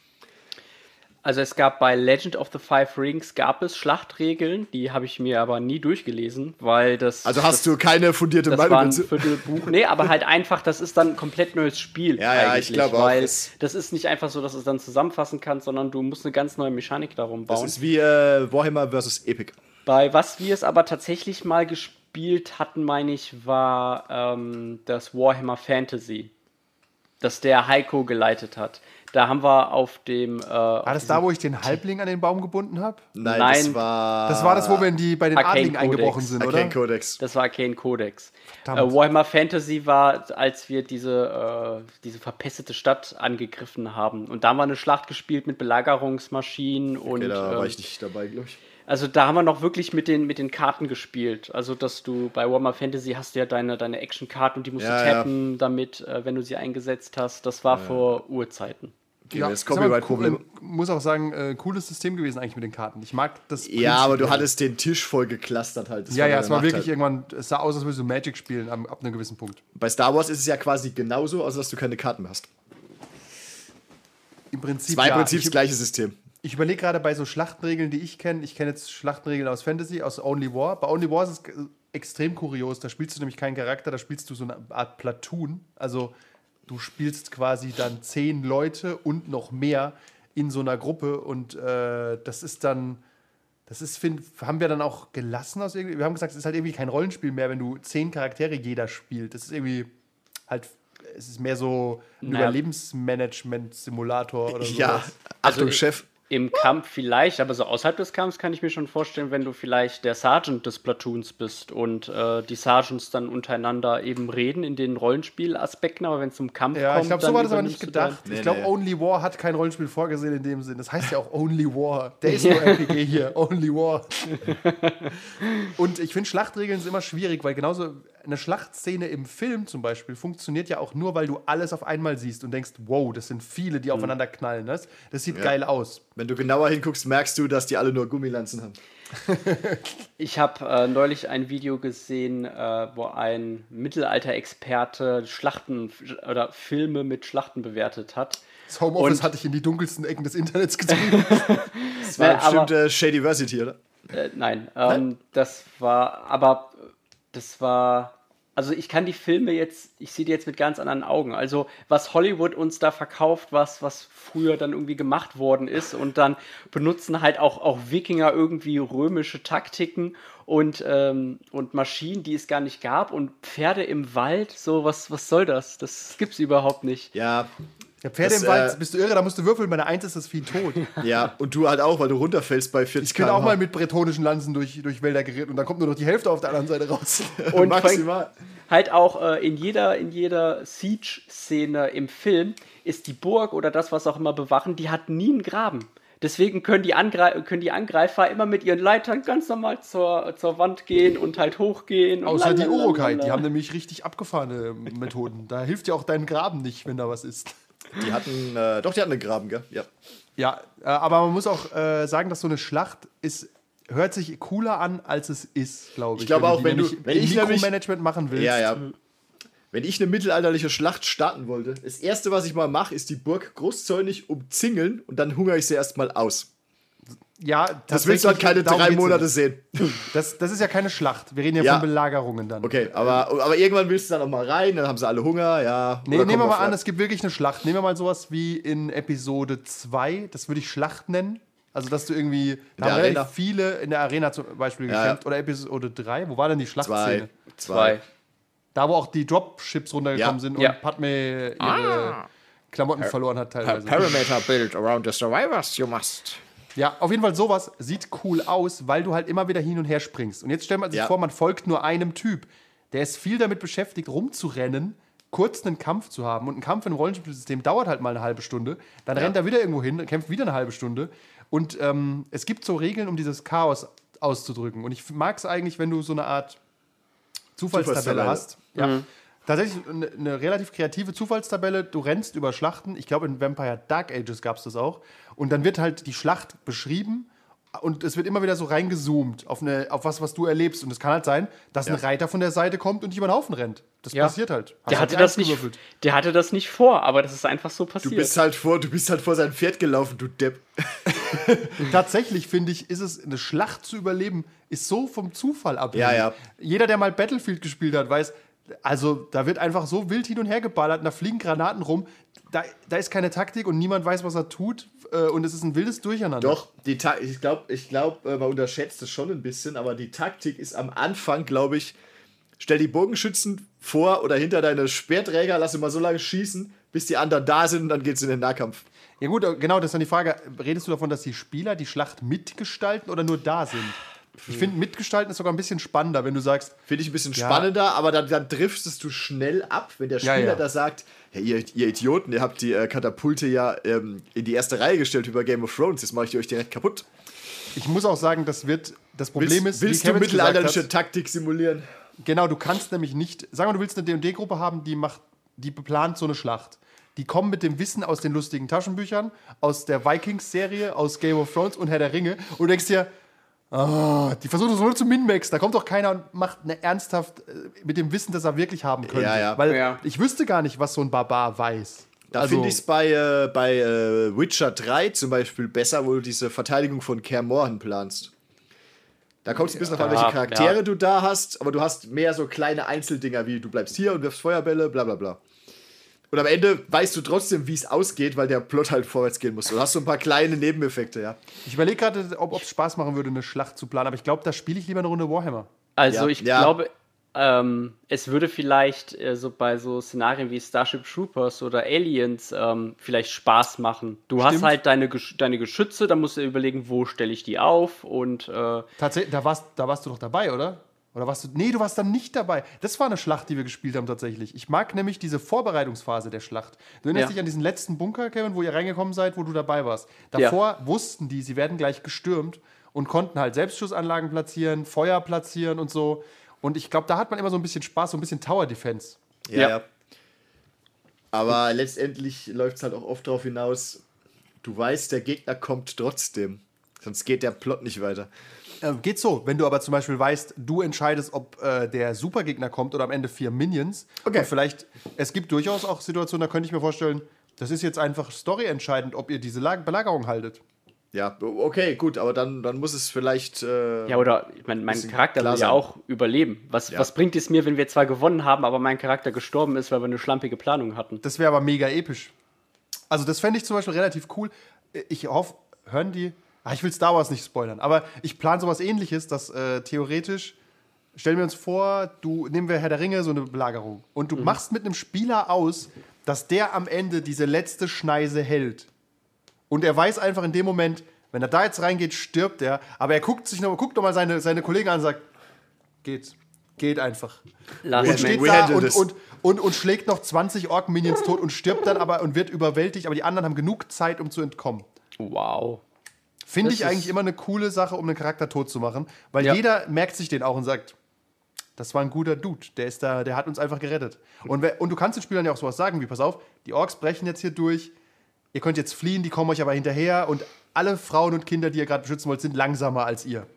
Also es gab bei Legend of the Five Rings gab es Schlachtregeln, die habe ich mir aber nie durchgelesen, weil das Also hast du keine fundierte das Meinung war ein? Viertelbuch. Nee, aber halt einfach, das ist dann ein komplett neues Spiel. Ja, ja, ich eigentlich, glaube auch, Weil das- das ist nicht einfach so, dass du es dann zusammenfassen kannst, sondern du musst eine ganz neue Mechanik darum Das bauen. ist wie äh, Warhammer vs. Epic. Bei was wir es aber tatsächlich mal gespielt hatten, meine ich, war ähm, das Warhammer Fantasy, das der Heiko geleitet hat. Da haben wir auf dem. Äh, War das da, wo ich den Halbling an den Baum gebunden habe? Nein, Nein. das war. Das war das, wo wir in die, bei den Arcane Adligen Codex. eingebrochen sind, oder? Arcane Codex. Das war Arcane Codex. Äh. Warhammer Fantasy war, als wir diese, äh, diese verpestete Stadt angegriffen haben. Und da haben wir eine Schlacht gespielt mit Belagerungsmaschinen und. Okay, da war ähm, ich nicht dabei, glaube ich. Also da haben wir noch wirklich mit den, mit den Karten gespielt. Also dass du bei Warhammer Fantasy hast du ja deine, deine Action-Karten und die musst Ja, du ja. tappen, damit, äh, wenn du sie eingesetzt hast. Das war vor Urzeiten. Ja, das Copyright-Problem. cool- muss auch sagen, äh, cooles System gewesen eigentlich mit den Karten. Ich mag das. Ja, aber du Prinzip. hattest den Tisch voll geklustert halt. Das Ja, ja, es war Nachteil. wirklich irgendwann, es sah aus, als würdest du Magic spielen am, ab einem gewissen Punkt. Bei Star Wars ist es ja quasi genauso, also dass du keine Karten mehr hast. Im Prinzip. Zwei ja. Prinzip Ich, das gleiche System. ich überlege gerade bei so Schlachtenregeln, die ich kenne. Ich kenne jetzt Schlachtenregeln aus Fantasy, aus Only War. Bei Only War ist es extrem kurios. Da spielst du nämlich keinen Charakter, da spielst du so eine Art Platoon. Also du spielst quasi dann zehn Leute und noch mehr in so einer Gruppe und äh, das ist dann. das ist, find, haben wir dann auch gelassen aus irgendwie. Wir haben gesagt, es ist halt irgendwie kein Rollenspiel mehr, wenn du zehn Charaktere jeder spielt. Das ist irgendwie halt, es ist mehr so ein Naja. Überlebensmanagement-Simulator oder so. Ja, Achtung, Also, Chef. Im Kampf vielleicht, aber so außerhalb des Kampfs kann ich mir schon vorstellen, wenn du vielleicht der Sergeant des Platoons bist und äh, die Sergeants dann untereinander eben reden in den Rollenspielaspekten, aber wenn es zum Kampf Ja, kommt, ich glaube, so dann war das aber nicht gedacht. Nee, ich glaube, nee. Only War hat kein Rollenspiel vorgesehen in dem Sinn. Das heißt ja auch Only War. Der ist nur RPG hier. Only War. Und ich finde, Schlachtregeln sind immer schwierig, weil genauso eine Schlachtszene im Film zum Beispiel funktioniert ja auch nur, weil du alles auf einmal siehst und denkst, wow, das sind viele, die aufeinander knallen. Das, das sieht geil aus. Wenn du genauer hinguckst, merkst du, dass die alle nur Gummilanzen haben. Ich habe äh, neulich ein Video gesehen, äh, wo ein Mittelalter-Experte Schlachten oder Filme mit Schlachten bewertet hat. Das Homeoffice Und- hatte ich in die dunkelsten Ecken des Internets getrieben. Das war Nee, aber- bestimmt äh, Shadyversity, oder? Äh, nein, ähm, das war, aber das war, also ich kann die Filme jetzt, ich sehe die jetzt mit ganz anderen Augen. Also was Hollywood uns da verkauft, was, was früher dann irgendwie gemacht worden ist und dann benutzen halt auch, auch Wikinger irgendwie römische Taktiken und, ähm, und Maschinen, die es gar nicht gab und Pferde im Wald, so was, was soll das? Das gibt's überhaupt nicht. Ja, Ja, Pferde Das, im Wald, äh, bist du irre, da musst du würfeln, bei der 1 ist das Vieh tot. ja. Und du halt auch, weil du runterfällst bei 40 Ich bin auch mal mit bretonischen Lanzen durch, durch Wälder geritten und dann kommt nur noch die Hälfte auf der anderen Seite raus. Und maximal. halt auch äh, in jeder, in jeder Siege-Szene im Film ist die Burg oder das, was auch immer bewachen, die hat nie einen Graben. Deswegen können die, Angre können die Angreifer immer mit ihren Leitern ganz normal zur, zur Wand gehen und halt hochgehen. und Außer die. Urukai, die haben nämlich richtig abgefahrene Methoden. Da hilft ja auch dein Graben nicht, wenn da was ist. Die hatten, äh, doch, die hatten einen Graben, gell? Ja. Ja, äh, aber man muss auch äh, sagen, dass so eine Schlacht ist, hört sich cooler an, als es ist, glaube ich. Ich glaube auch, wenn du- wenn ich Mikromanagement machen willst. Ja, ja. Wenn ich eine mittelalterliche Schlacht starten wollte, das erste, was ich mal mache, ist die Burg großzäunig umzingeln und dann hungere ich sie erstmal aus. Ja, Das willst du halt keine drei Monate nicht. sehen. Das, das ist ja keine Schlacht. Wir reden ja, Ja. von Belagerungen dann. Okay, aber, aber irgendwann willst du dann noch mal rein, dann haben sie alle Hunger, ja. Nee, nehmen wir mal auf- an, es gibt wirklich eine Schlacht. Nehmen wir mal sowas wie in Episode 2, das würde ich Schlacht nennen. Also, dass du irgendwie, da haben relativ Arena. viele in der Arena zum Beispiel Ja, gekämpft. Oder Episode 3, wo war denn die Schlachtszene? Zwei. Zwei. Da, wo auch die Dropships runtergekommen Ja. sind Ja. und Padme ihre Klamotten verloren hat teilweise. Parameter build around the survivors, you must. Ja, auf jeden Fall sowas sieht cool aus, weil du halt immer wieder hin und her springst. Und jetzt stellt man sich Ja. vor, man folgt nur einem Typ. Der ist viel damit beschäftigt, rumzurennen, kurz einen Kampf zu haben. Und ein Kampf in einem Rollenspielsystem dauert halt mal eine halbe Stunde. Dann rennt er wieder irgendwo hin, kämpft wieder eine halbe Stunde. Und ähm, es gibt so Regeln, um dieses Chaos auszudrücken. Und ich mag es eigentlich, wenn du so eine Art Zufallstabelle Zufallstabelle. hast. Ja. Tatsächlich eine, eine relativ kreative Zufallstabelle. Du rennst über Schlachten. Ich glaube, in Vampire Dark Ages gab es das auch. Und dann wird halt die Schlacht beschrieben und es wird immer wieder so reingezoomt auf, eine, auf was, was du erlebst. Und es kann halt sein, dass ein Reiter von der Seite kommt und dich über den Haufen rennt. Das Ja. passiert halt. Hast Der hatte, das nicht, gewürfelt. der hatte das nicht vor, aber das ist einfach so passiert. Du bist halt vor, du bist halt vor sein Pferd gelaufen, du Depp. Tatsächlich finde ich, ist es eine Schlacht zu überleben, ist so vom Zufall abhängig. Ja, ja. Jeder, der mal Battlefield gespielt hat, weiß, also da wird einfach so wild hin und her geballert, und da fliegen Granaten rum. Da, da ist keine Taktik und niemand weiß, was er tut. äh, Und es ist ein wildes Durcheinander. Doch, die Ta ich glaube, ich glaub, äh, man unterschätzt es schon ein bisschen, aber die Taktik ist am Anfang, glaube ich, stell die Bogenschützen vor oder hinter deine Speerträger, lass sie mal so lange schießen, bis die anderen da sind und dann geht's in den Nahkampf. Ja gut, äh, genau, das ist dann die Frage. Redest du davon, dass die Spieler die Schlacht mitgestalten oder nur da sind? Ich finde, mitgestalten ist sogar ein bisschen spannender, wenn du sagst, Finde ich ein bisschen Ja. spannender, aber dann, dann driftest du schnell ab, wenn der Ja, Spieler ja. da sagt, hey, ihr, ihr Idioten, ihr habt die äh, Katapulte ja ähm, in die erste Reihe gestellt über Game of Thrones, jetzt mache ich die euch direkt kaputt. ich muss auch sagen, das wird, das Problem Willst, ist, willst wie du mittelalterliche Taktik simulieren? Genau, du kannst nämlich nicht. Sag mal, du willst eine D&D-Gruppe haben, die macht, die beplant so eine Schlacht. Die kommen mit dem Wissen aus den lustigen Taschenbüchern, aus der Vikings-Serie, aus Game of Thrones und Herr der Ringe. Und du denkst dir, ah, die versuchen so nur zu Minmax. Da kommt doch keiner und macht eine ernsthaft äh, mit dem Wissen, das er wirklich haben könnte. Ja, ja. Weil Ja. ich wüsste gar nicht, was so ein Barbar weiß. Da Also- finde ich es bei, äh, bei äh, Witcher 3 zum Beispiel besser, wo du diese Verteidigung von Kaer Morhen planst. Da kommt es ein bisschen auf an, welche Charaktere ja. du da hast, aber du hast mehr so kleine Einzeldinger wie du bleibst hier und wirfst Feuerbälle, bla bla bla. Und am Ende weißt du trotzdem, wie es ausgeht, weil der Plot halt vorwärts gehen muss. Du hast so ein paar kleine Nebeneffekte, ja. Ich überlege gerade, ob es Spaß machen würde, eine Schlacht zu planen, aber ich glaube, da spiele ich lieber eine Runde Warhammer. Also Ja, ich ja. glaube, ähm, es würde vielleicht äh, so bei so Szenarien wie Starship Troopers oder Aliens ähm, vielleicht Spaß machen. Du hast Stimmt. halt deine, Gesch deine Geschütze, da musst du überlegen, wo stelle ich die auf und äh, Tatsächlich, da warst, da warst du doch dabei, oder? Oder warst du. Nee, du warst dann nicht dabei. Das war eine Schlacht, die wir gespielt haben tatsächlich. Ich mag nämlich diese Vorbereitungsphase der Schlacht. Du erinnerst Ja. dich an diesen letzten Bunker, Kevin, wo ihr reingekommen seid, wo du dabei warst. Davor wussten die, sie werden gleich gestürmt und konnten halt Selbstschussanlagen platzieren, Feuer platzieren und so. Und ich glaube, da hat man immer so ein bisschen Spaß, so ein bisschen Tower Defense. Ja, Ja. ja. Aber letztendlich läuft es halt auch oft darauf hinaus, du weißt, der Gegner kommt trotzdem. Sonst geht der Plot nicht weiter. Äh, geht so, wenn du aber zum Beispiel weißt, du entscheidest, ob äh, der Supergegner kommt oder am Ende vier Minions. Okay. Und vielleicht, es gibt durchaus auch Situationen, da könnte ich mir vorstellen, das ist jetzt einfach storyentscheidend, ob ihr diese Lag Belagerung haltet. Ja, okay, gut, aber dann, dann muss es vielleicht. Äh, ja, oder mein, mein Charakter will ja auch überleben. Was, Ja. was bringt es mir, wenn wir zwar gewonnen haben, aber mein Charakter gestorben ist, weil wir eine schlampige Planung hatten? Das wäre aber mega episch. Also, das fände ich zum Beispiel relativ cool. Ich hoffe, hören die. Ah, ich will Star Wars nicht spoilern, aber ich plane sowas ähnliches, dass äh, theoretisch. Stellen wir uns vor, du nehmen wir Herr der Ringe so eine Belagerung und du machst mit einem Spieler aus, dass der am Ende diese letzte Schneise hält. Und er weiß einfach in dem Moment, wenn er da jetzt reingeht, stirbt er. Aber er guckt sich noch, guckt noch mal seine, seine Kollegen an und sagt, geht, geht einfach. Last Und steht da und, und, und, und schlägt noch 20 Ork-Minions tot und stirbt dann aber und wird überwältigt, aber die anderen haben genug Zeit, um zu entkommen. Wow. Finde ich eigentlich immer eine coole Sache, um einen Charakter tot zu machen, weil Ja. jeder merkt sich den auch und sagt, das war ein guter Dude, der ist da, der hat uns einfach gerettet. Und, wer, und du kannst den Spielern ja auch sowas sagen, wie, pass auf, die Orks brechen jetzt hier durch, ihr könnt jetzt fliehen, die kommen euch aber hinterher und alle Frauen und Kinder, die ihr gerade beschützen wollt, sind langsamer als ihr.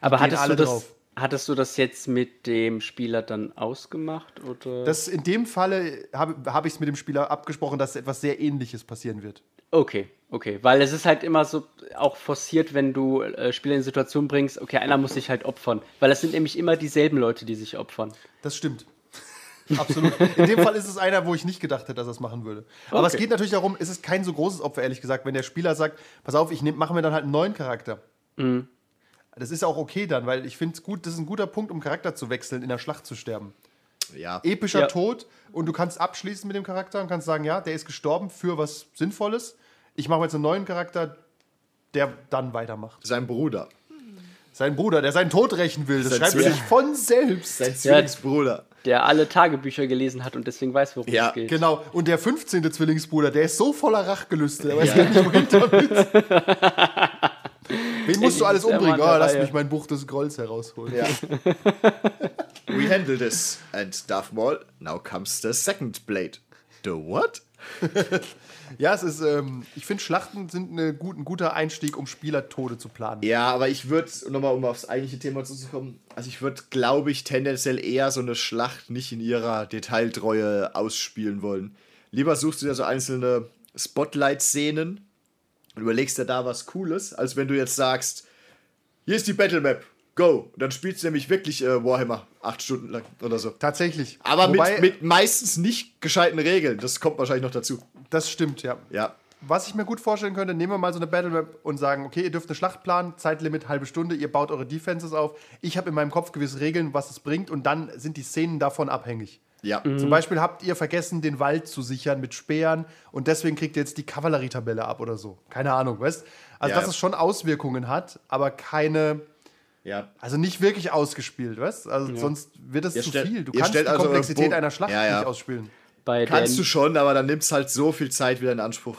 Aber hattest du, das, drauf. hattest du das jetzt mit dem Spieler dann ausgemacht? Oder? Das, in dem Falle habe hab ich es mit dem Spieler abgesprochen, dass etwas sehr ähnliches passieren wird. Okay, okay. Weil es ist halt immer so auch forciert, wenn du äh, Spieler in eine Situation bringst, okay, einer muss sich halt opfern. Weil es sind nämlich immer dieselben Leute, die sich opfern. Das stimmt. Absolut. In dem Fall ist es einer, wo ich nicht gedacht hätte, dass er es machen würde. Aber es Okay. geht natürlich darum, es ist kein so großes Opfer, ehrlich gesagt, wenn der Spieler sagt, pass auf, ich mache mir dann halt einen neuen Charakter. Das ist auch okay dann, weil ich finde es gut, das ist ein guter Punkt, um Charakter zu wechseln, in der Schlacht zu sterben. ja. Epischer Ja. Tod und du kannst abschließen mit dem Charakter und kannst sagen, ja, der ist gestorben für was Sinnvolles. Ich mache jetzt einen neuen Charakter, der dann weitermacht. Sein Bruder. Sein Bruder, der seinen Tod rächen will, das Sein schreibt Zwilling. sich von selbst. Sein Zwillingsbruder. Der alle Tagebücher gelesen hat und deswegen weiß, worum Ja, es geht. Genau, und der 15. Zwillingsbruder, der ist so voller Rachgelüste, der weiß gar nicht, wohin damit. Wen musst du alles umbringen? Oh, lass mich mein Buch des Grolls herausholen. Ja. We handle this. And Darth Maul, now comes the second blade. The what? Ja, es ist, ähm, ich finde, Schlachten sind eine gut, ein guter Einstieg, um Spielertode zu planen. Ja, aber ich würde, nochmal um aufs eigentliche Thema zuzukommen, also ich würde, glaube ich, tendenziell eher so eine Schlacht nicht in ihrer Detailtreue ausspielen wollen. Lieber suchst du dir so einzelne Spotlight-Szenen und überlegst dir da was Cooles, als wenn du jetzt sagst, hier ist die Battle Map, go. Und dann spielst du nämlich wirklich äh, Warhammer acht Stunden lang oder so. Tatsächlich. Aber Wobei, mit, mit meistens nicht gescheiten Regeln. Das kommt wahrscheinlich noch dazu. Das stimmt, ja. Ja. Was ich mir gut vorstellen könnte, nehmen wir mal so eine Battle Map und sagen, okay, ihr dürft eine Schlacht planen, Zeitlimit halbe Stunde, ihr baut eure Defenses auf. Ich habe in meinem Kopf gewisse Regeln, was es bringt und dann sind die Szenen davon abhängig. Ja. Zum Beispiel habt ihr vergessen, den Wald zu sichern mit Speeren und deswegen kriegt ihr jetzt die Kavallerietabelle ab oder so. Keine Ahnung, weißt? Also, Ja. dass es schon Auswirkungen hat, aber keine, Ja. also nicht wirklich ausgespielt, weißt? Also, sonst wird es Ihr zu viel. Du kannst die also Komplexität einer Schlacht Ja, ja. nicht ausspielen. Bei Kannst du schon, aber dann nimmst halt so viel Zeit wieder in Anspruch.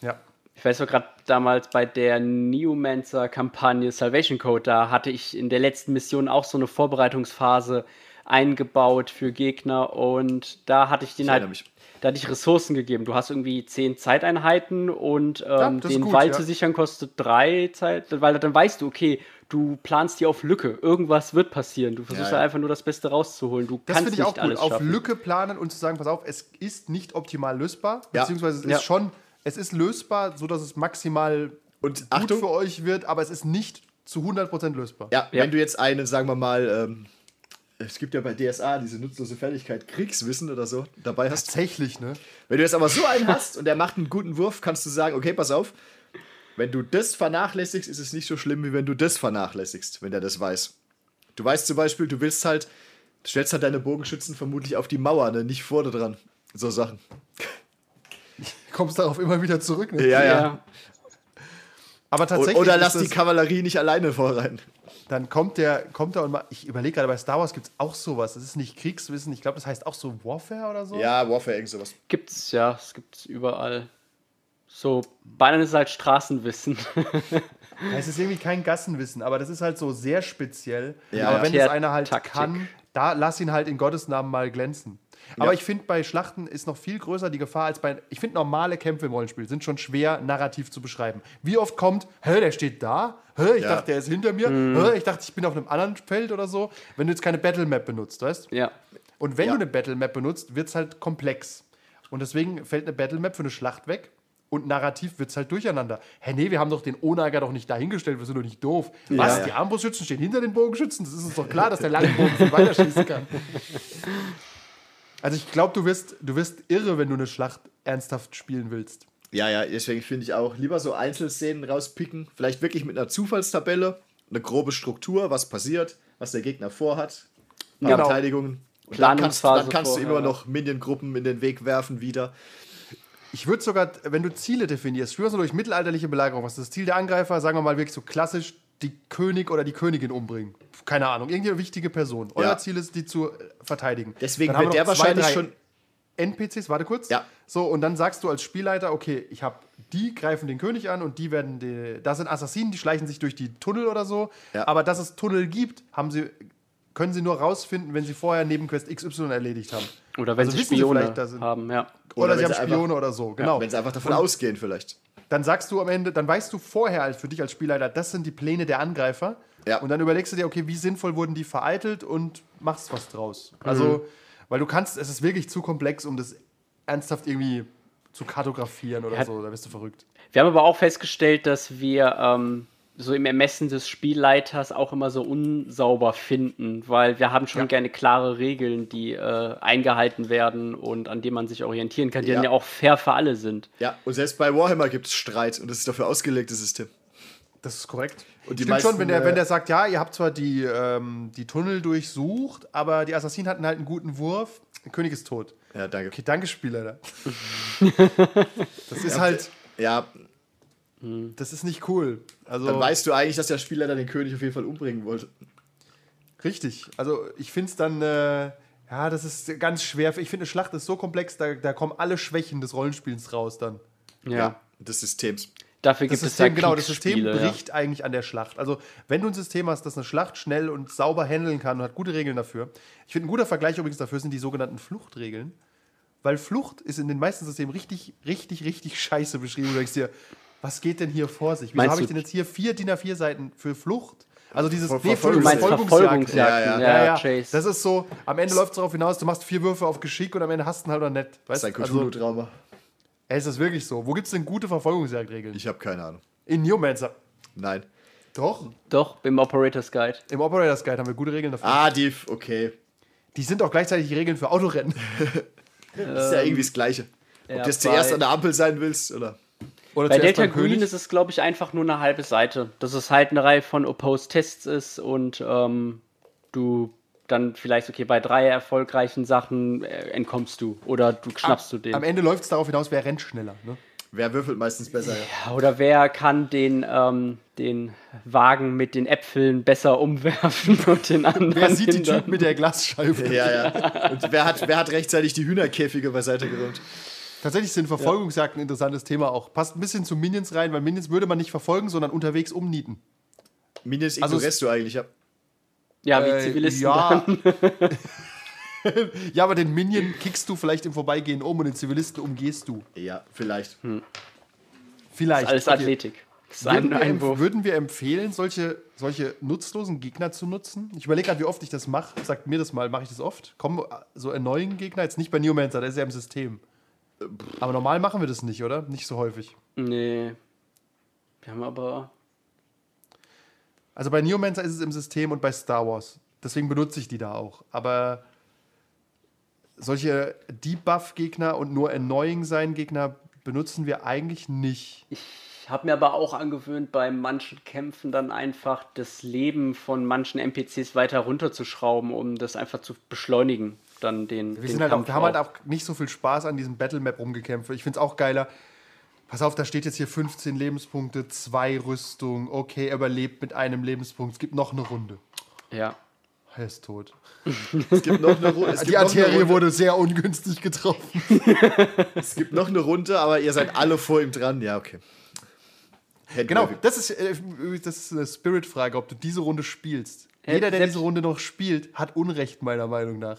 Ja. Ich weiß noch gerade damals bei der Neomancer-Kampagne Salvation Code, da hatte ich in der letzten Mission auch so eine Vorbereitungsphase eingebaut für Gegner und da hatte ich den Ich halt, mich. da hatte ich Ressourcen gegeben. Du hast irgendwie zehn Zeiteinheiten und ähm, das ist den gut, Wald ja. zu sichern kostet drei Zeit, weil dann weißt du, okay, du planst dir auf Lücke. Irgendwas wird passieren. Du versuchst Ja, ja. einfach nur das Beste rauszuholen. Du Das kannst finde ich auch nicht gut. alles Auf schaffen. Lücke planen und zu sagen, pass auf, es ist nicht optimal lösbar, Ja. beziehungsweise es Ja. ist schon, es ist lösbar, sodass es maximal Und gut Achtung, für euch wird, aber es ist nicht zu 100% lösbar. ja, Ja. wenn du jetzt einen, sagen wir mal, ähm, Es gibt ja bei DSA diese nutzlose Fertigkeit Kriegswissen oder so dabei hast. Tatsächlich, ne? Wenn du jetzt aber so einen hast und der macht einen guten Wurf, kannst du sagen, okay, pass auf, wenn du das vernachlässigst, ist es nicht so schlimm, wie wenn du das vernachlässigst, wenn der das weiß. Du weißt zum Beispiel, du willst halt, du stellst halt deine Bogenschützen vermutlich auf die Mauer, ne? nicht vorne dran. So Sachen. Kommst darauf immer wieder zurück, ne? Ja, ja. Aber O- tatsächlich. Oder lass die Kavallerie nicht alleine vorreiten. Dann kommt der, kommt er und ma- ich überlege gerade, bei Star Wars gibt es auch sowas. Das ist nicht Kriegswissen, ich glaube, das heißt auch so Warfare oder so. Ja, Warfare, irgend sowas. Gibt's ja, es gibt's überall. So, bei anderen ist es halt Straßenwissen. Ja, Es ist irgendwie kein Gassenwissen, aber das ist halt so sehr speziell. Ja, aber ja. wenn es einer halt Taktik. kann, da lass ihn halt in Gottes Namen mal glänzen. Aber ich finde, bei Schlachten ist noch viel größer die Gefahr als bei. Ich finde, normale Kämpfe im Rollenspiel sind schon schwer narrativ zu beschreiben. Wie oft kommt, hä, der steht da? Hä, ich Ja. dachte, der ist hinter mir. Hä, ich dachte, ich bin auf einem anderen Feld oder so. Wenn du jetzt keine Battle Map benutzt, weißt ja. Und wenn Ja. du eine Battle Map benutzt, wird es halt komplex. Und deswegen fällt eine Battle Map für eine Schlacht weg. Und narrativ wird es halt durcheinander. Hä, nee, wir haben doch den Onager doch nicht dahingestellt, wir sind doch nicht doof. Was? ja. Die Armbrustschützen stehen hinter den Bogenschützen? Das ist uns doch klar, dass der lange Bogen viel weiter schießen kann. Also ich glaube, du wirst, du wirst irre, wenn du eine Schlacht ernsthaft spielen willst. Ja, ja, deswegen finde ich auch lieber so Einzelszenen rauspicken. Vielleicht wirklich mit einer Zufallstabelle, eine grobe Struktur, was passiert, was der Gegner vorhat, Genau. Verteidigungen. Und dann kannst, Planungsphase dann kannst du immer noch Minion-Gruppen in den Weg werfen wieder. Ich würde sogar, wenn du Ziele definierst, früher so durch mittelalterliche Belagerung, was ist das Ziel der Angreifer, sagen wir mal wirklich so klassisch, die König oder die Königin umbringen. Keine Ahnung, irgendeine wichtige Person. Euer Ja. Ziel ist, die zu äh, verteidigen. Deswegen wird wir der zwei, wahrscheinlich schon. NPCs, warte kurz. Ja. So, und dann sagst du als Spielleiter, okay, ich habe die greifen den König an und die werden, die, da sind Assassinen, die schleichen sich durch die Tunnel oder so. Ja. Aber dass es Tunnel gibt, haben sie, können sie nur rausfinden, wenn sie vorher Nebenquest XY erledigt haben. Oder wenn Also sie sie Spione vielleicht, da sind- haben, ja. Oder, Oder sie haben sie einfach- Spione oder so, genau. Wenn sie einfach davon Und ausgehen, vielleicht. dann sagst du am Ende, dann weißt du vorher als für dich als Spielleiter, das sind die Pläne der Angreifer. Ja. Und dann überlegst du dir, okay, wie sinnvoll wurden die vereitelt und machst was draus. Also, weil du kannst, es ist wirklich zu komplex, um das ernsthaft irgendwie zu kartografieren oder Ja. so. Da bist du verrückt. Wir haben aber auch festgestellt, dass wir ähm, so im Ermessen des Spielleiters auch immer so unsauber finden, weil wir haben schon gerne klare Regeln, die äh, eingehalten werden und an denen man sich orientieren kann, die Ja. dann ja auch fair für alle sind. Ja, und selbst bei Warhammer gibt es Streit und das ist dafür ausgelegtes System. Das ist korrekt. Und die Stimmt schon, meisten, wenn der, äh, wenn der sagt, ja, ihr habt zwar die, ähm, die Tunnel durchsucht, aber die Assassinen hatten halt einen guten Wurf. Der König ist tot. Ja, danke. Okay, danke, Spielleiter. das ist halt, Ja, das ist nicht cool. Also, dann weißt du eigentlich, dass der Spieler dann den König auf jeden Fall umbringen wollte. Richtig. Also ich finde es dann, äh, ja, das ist ganz schwer. Ich finde, eine Schlacht ist so komplex, da, da kommen alle Schwächen des Rollenspiels raus dann. Ja. Des Systems. Dafür Das gibt System, es ja genau, das System Kriegsspiele, ja. bricht eigentlich an der Schlacht. Also, wenn du ein System hast, das eine Schlacht schnell und sauber handeln kann und hat gute Regeln dafür. Ich finde, ein guter Vergleich übrigens dafür sind die sogenannten Fluchtregeln. Weil Flucht ist in den meisten Systemen richtig, richtig, richtig scheiße beschrieben. Du denkst dir, was geht denn hier vor sich? Wieso habe ich denn jetzt hier vier DIN A4-Seiten für Flucht? Also dieses Ver- meinst Verfolgungsjagd. Ja, ja, Ja, ja, Chase. das ist so, am Ende läuft es darauf hinaus, du machst vier Würfe auf Geschick und am Ende hast du ihn halt oder nicht. Das ist ein Also, Cthulhu-Trauma. ey, ist das wirklich so? Wo gibt es denn gute Verfolgungsjagdregeln? Ich habe keine Ahnung. In Neomancer. Nein. Doch. Doch, im Operators Guide. Im Operators Guide haben wir gute Regeln dafür. Ah, die, okay. Die sind auch gleichzeitig die Regeln für Autorennen. Das ist ja irgendwie das Gleiche. Ob Ähm, ja, du jetzt zuerst an der Ampel sein willst oder. Oder Bei Delta Green König. ist es, glaube ich, einfach nur eine halbe Seite. Dass es halt eine Reihe von Opposed-Tests ist und ähm, du dann vielleicht, okay, bei drei erfolgreichen Sachen äh, entkommst du oder du schnappst du den. Am Ende läuft es darauf hinaus, wer rennt schneller. Ne? Wer würfelt meistens besser? Ja. Ja, Oder wer kann den, ähm, den Wagen mit den Äpfeln besser umwerfen und den anderen Wer sieht die hindern? Typen mit der Glasscheibe? Ja, ja. Und wer hat, wer hat rechtzeitig die Hühnerkäfige beiseite geräumt? Tatsächlich sind Verfolgungsjagden ein interessantes Thema auch. Passt ein bisschen zu Minions rein, weil Minions würde man nicht verfolgen, sondern unterwegs umnieten. Minions Also ignorierst du eigentlich, ja. Ja, wie Äh, Zivilisten. ja. dann. ja, aber den Minion kickst du vielleicht im Vorbeigehen um und den Zivilisten umgehst du. Ja, vielleicht. Vielleicht. Alles Okay. Athletik. Das ist Würden ein wir, Einwurf. empf- würden wir empfehlen, solche, solche nutzlosen Gegner zu nutzen? Ich überlege gerade, wie oft ich das mache. Sagt mir das mal, mache ich das oft? Kommen so neuen Gegner, jetzt nicht bei Neomancer, der ist ja im System. Aber normal machen wir das nicht, oder? Nicht so häufig. Nee. Wir haben aber. Also bei Neomancer ist es im System und bei Star Wars. deswegen benutze ich die da auch. Aber solche Debuff-Gegner und nur Annoying sein Gegner benutzen wir eigentlich nicht. Ich habe mir aber auch angewöhnt, bei manchen Kämpfen dann einfach das Leben von manchen NPCs weiter runterzuschrauben, um das einfach zu beschleunigen. Dann den, Wir, den sind halt auch, wir haben halt auch nicht so viel Spaß an diesem Battle Map rumgekämpft. Ich finde es auch geiler. Pass auf, da steht jetzt hier 15 Lebenspunkte, zwei Rüstung. Okay, er überlebt mit einem Lebenspunkt. Es gibt noch eine Runde. Ja. Er ist tot. Es gibt noch eine, Ru- es Die Arterie Runde, wurde sehr ungünstig getroffen. es gibt noch eine Runde, aber ihr seid alle vor ihm dran. Ja, okay. Handgraving. Genau, das ist, äh, das ist eine Spirit-Frage, ob du diese Runde spielst. Äh, Jeder, der diese Runde noch spielt, hat Unrecht, meiner Meinung nach.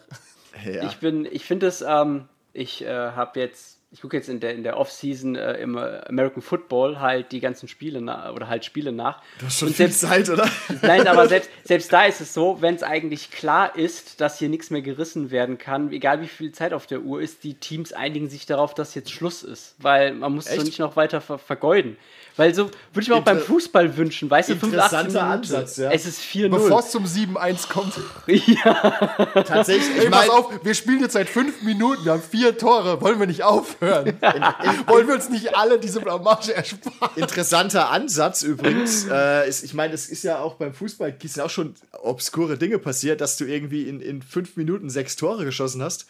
Ja. Ich bin, ich finde es, ähm, ich äh, habe jetzt, ich gucke jetzt in der, in der Off-Season äh, im äh, American Football halt die ganzen Spiele nach, oder halt Spiele nach. Das ist schon Und selbst, Zeit, oder? Nein, aber selbst, selbst da ist es so, wenn es eigentlich klar ist, dass hier nichts mehr gerissen werden kann, egal wie viel Zeit auf der Uhr ist, die Teams einigen sich darauf, dass jetzt Schluss ist. Weil man muss so Echt? nicht noch weiter ver vergeuden. Weil so würde ich mir auch beim Fußball wünschen, weißt du, 85 Interessanter Minuten. Ansatz, ja. Es ist 4-0. Bevor es zum 7-1 kommt. Tatsächlich, Ey, ich pass meine, auf, wir spielen jetzt seit fünf Minuten, wir haben vier Tore. Wollen wir nicht aufhören? Wollen wir uns nicht alle diese Blamage ersparen? interessanter Ansatz übrigens. Äh, ist, ich meine, es ist ja auch beim Fußball es sind auch schon obskure Dinge passiert, dass du irgendwie in, in fünf Minuten sechs Tore geschossen hast.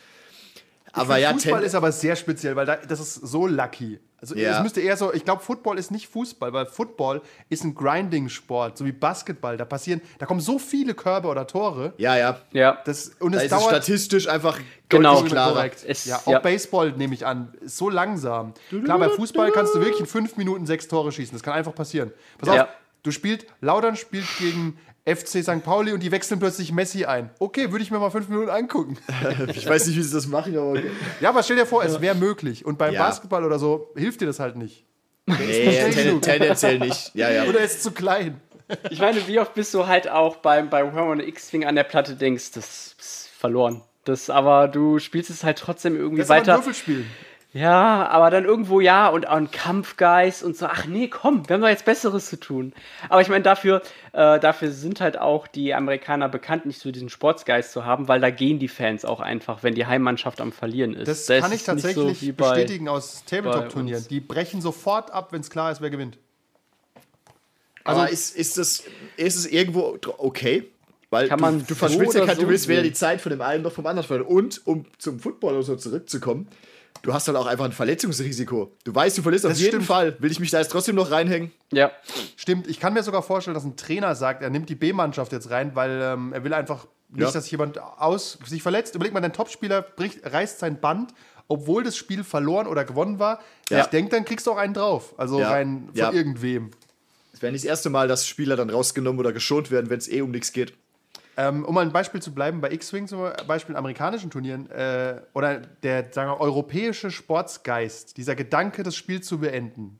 Aber ja, Fußball ist aber sehr speziell, weil da, das ist so lucky. Also Ja. es müsste eher so, ich glaube, Football ist nicht Fußball, weil Football ist ein Grinding-Sport, so wie Basketball. Da passieren, da kommen so viele Körbe oder Tore. ja, ja. Ja. Das, und Da es ist es dauert statistisch einfach Genau. deutlich klarer. korrekt. Es- ja, auch ja. Baseball nehme ich an, ist so langsam. Klar, bei Fußball kannst du wirklich in fünf Minuten sechs Tore schießen. Das kann einfach passieren. Pass Ja. auf, du spielst, Laudern spielt gegen FC St. Pauli und die wechseln plötzlich Messi ein. Okay, würde ich mir mal fünf Minuten angucken. Ich weiß nicht, wie sie das machen, aber okay. ja, aber stell dir vor, es wäre möglich. Und beim Ja. Basketball oder so hilft dir das halt nicht. Nee, schnell ten, genug. tendenziell nicht. Ja, ja. Oder er ist zu klein. Ich meine, wie oft bist du halt auch beim, bei Warhammer X-Wing an der Platte denkst, das ist verloren. Das, aber du spielst es halt trotzdem irgendwie Das ist aber ein weiter. Würfelspiel. Ja, aber dann irgendwo ja und auch ein Kampfgeist und so, ach nee, komm, wir haben doch jetzt Besseres zu tun. Aber ich meine, dafür, äh, dafür sind halt auch die Amerikaner bekannt, nicht so diesen Sportsgeist zu haben, weil da gehen die Fans auch einfach, wenn die Heimmannschaft am Verlieren ist. Das Da kann ist ich so tatsächlich wie bei- bestätigen aus Tabletop-Turnieren. Die brechen sofort ab, wenn es klar ist, wer gewinnt. Aber ist, ist, das, ist es irgendwo okay? Weil Kann du, man du so verspielst ja du so willst weder die Zeit von dem einen noch vom anderen verlieren. Und um zum Football oder so zurückzukommen, du hast halt auch einfach ein Verletzungsrisiko. Du weißt, du verlierst auf Das jeden stimmt. Fall. Will ich mich da jetzt trotzdem noch reinhängen? Ja, Stimmt, ich kann mir sogar vorstellen, dass ein Trainer sagt, er nimmt die B-Mannschaft jetzt rein, weil ähm, er will einfach nicht, Ja. dass sich jemand aus, sich verletzt. Überleg mal, dein Topspieler bricht, reißt sein Band, obwohl das Spiel verloren oder gewonnen war. Ja. Ich denke, dann kriegst du auch einen drauf. Also Ja. rein von Ja. irgendwem. Es wäre nicht das erste Mal, dass Spieler dann rausgenommen oder geschont werden, wenn es eh um nichts geht. Ähm, um mal ein Beispiel zu bleiben, bei X-Wing zum Beispiel in amerikanischen Turnieren äh, oder der sagen wir, europäische Sportsgeist, dieser Gedanke, das Spiel zu beenden,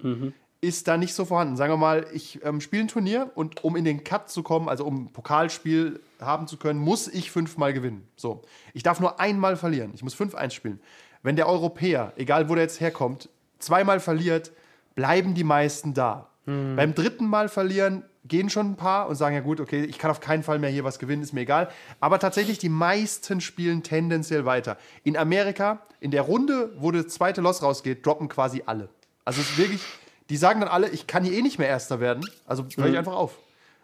ist da nicht so vorhanden. Sagen wir mal, ich ähm, spiele ein Turnier und um in den Cut zu kommen, also um ein Pokalspiel haben zu können, muss ich fünfmal gewinnen. So. Ich darf nur einmal verlieren. Ich muss 5-1 spielen. Wenn der Europäer, egal wo der jetzt herkommt, zweimal verliert, bleiben die meisten da. Beim dritten Mal verlieren gehen schon ein paar und sagen, ja gut, okay, ich kann auf keinen Fall mehr hier was gewinnen, ist mir egal. Aber tatsächlich, die meisten spielen tendenziell weiter. In Amerika, in der Runde, wo das zweite Los rausgeht, droppen quasi alle. Also es ist wirklich, die sagen dann alle, ich kann hier eh nicht mehr Erster werden, also höre ich einfach auf.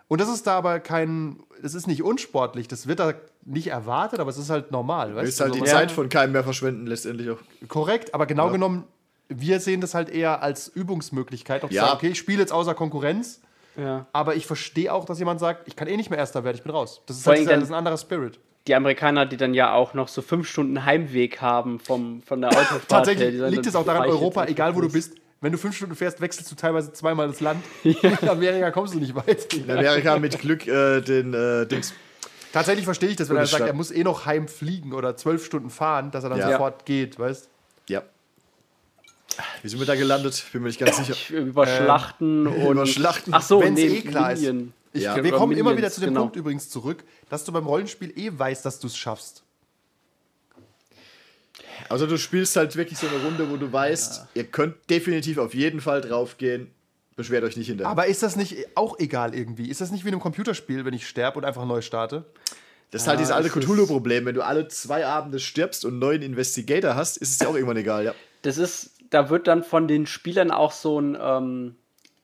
Und das ist da aber kein, es ist nicht unsportlich, das wird da nicht erwartet, aber es ist halt normal. Du Weißt? willst halt Also die Zeit von keinem mehr verschwenden, letztendlich auch. Korrekt, aber genau genommen, wir sehen das halt eher als Übungsmöglichkeit. Auch Ja. sagen, okay, ich spiele jetzt außer Konkurrenz, ja. aber ich verstehe auch, dass jemand sagt, ich kann eh nicht mehr Erster werden, ich bin raus. Das ist, halt dieser, dann- das ist ein anderer Spirit. Die Amerikaner, die dann ja auch noch so fünf Stunden Heimweg haben vom, von der Autofahrt Tatsächlich liegt es auch daran, Europa, egal wo du bist, wenn du fünf Stunden fährst, wechselst du teilweise zweimal das Land. In Amerika kommst du nicht weit. In Amerika mit Glück äh, den äh, Dings. Tatsächlich verstehe ich das, wenn er sagt, er muss eh noch heimfliegen oder zwölf Stunden fahren, dass er dann Ja. sofort geht, weißt Ja. Wie sind wir da gelandet? Bin mir nicht ganz sicher. Über Schlachten und. über Schlachten. Ach so, Wenn's nee, eh klar ist. Minion. Ich, Ja. Wir kommen immer Minions, wieder zu dem genau. Punkt übrigens zurück, dass du beim Rollenspiel eh weißt, dass du es schaffst. Also du spielst halt wirklich so eine Runde, wo du weißt, ihr könnt definitiv auf jeden Fall draufgehen. Beschwert euch nicht hinterher. Aber ist das nicht auch egal irgendwie? Ist das nicht wie in einem Computerspiel, wenn ich sterbe und einfach neu starte? Das ist halt dieses alte es ist- Cthulhu-Problem. Wenn du alle zwei Abende stirbst und einen neuen Investigator hast, ist es ja auch irgendwann egal, ja. Das ist, da wird dann von den Spielern auch so ein, ähm,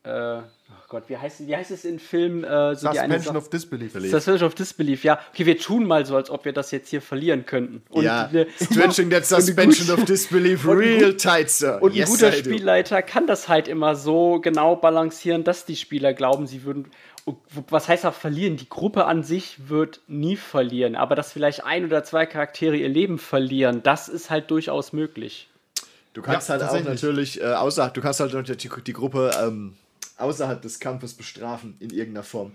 äh, oh Gott, wie heißt, wie heißt es in Filmen? Äh, so die eine Suspension of Disbelief. Suspension of Disbelief, ja. Okay, wir tun mal so, als ob wir das jetzt hier verlieren könnten. Und ja, wir- stretching that ein suspension gut- of disbelief und ein real gut- tight, sir. Und ein Yes, guter I do. Spielleiter kann das halt immer so genau balancieren, dass die Spieler glauben, sie würden. Was heißt auch verlieren? Die Gruppe an sich wird nie verlieren, aber dass vielleicht ein oder zwei Charaktere ihr Leben verlieren, das ist halt durchaus möglich. Du kannst Ja, halt auch natürlich, äh, außer, du kannst halt die, die Gruppe ähm, außerhalb des Kampfes bestrafen in irgendeiner Form.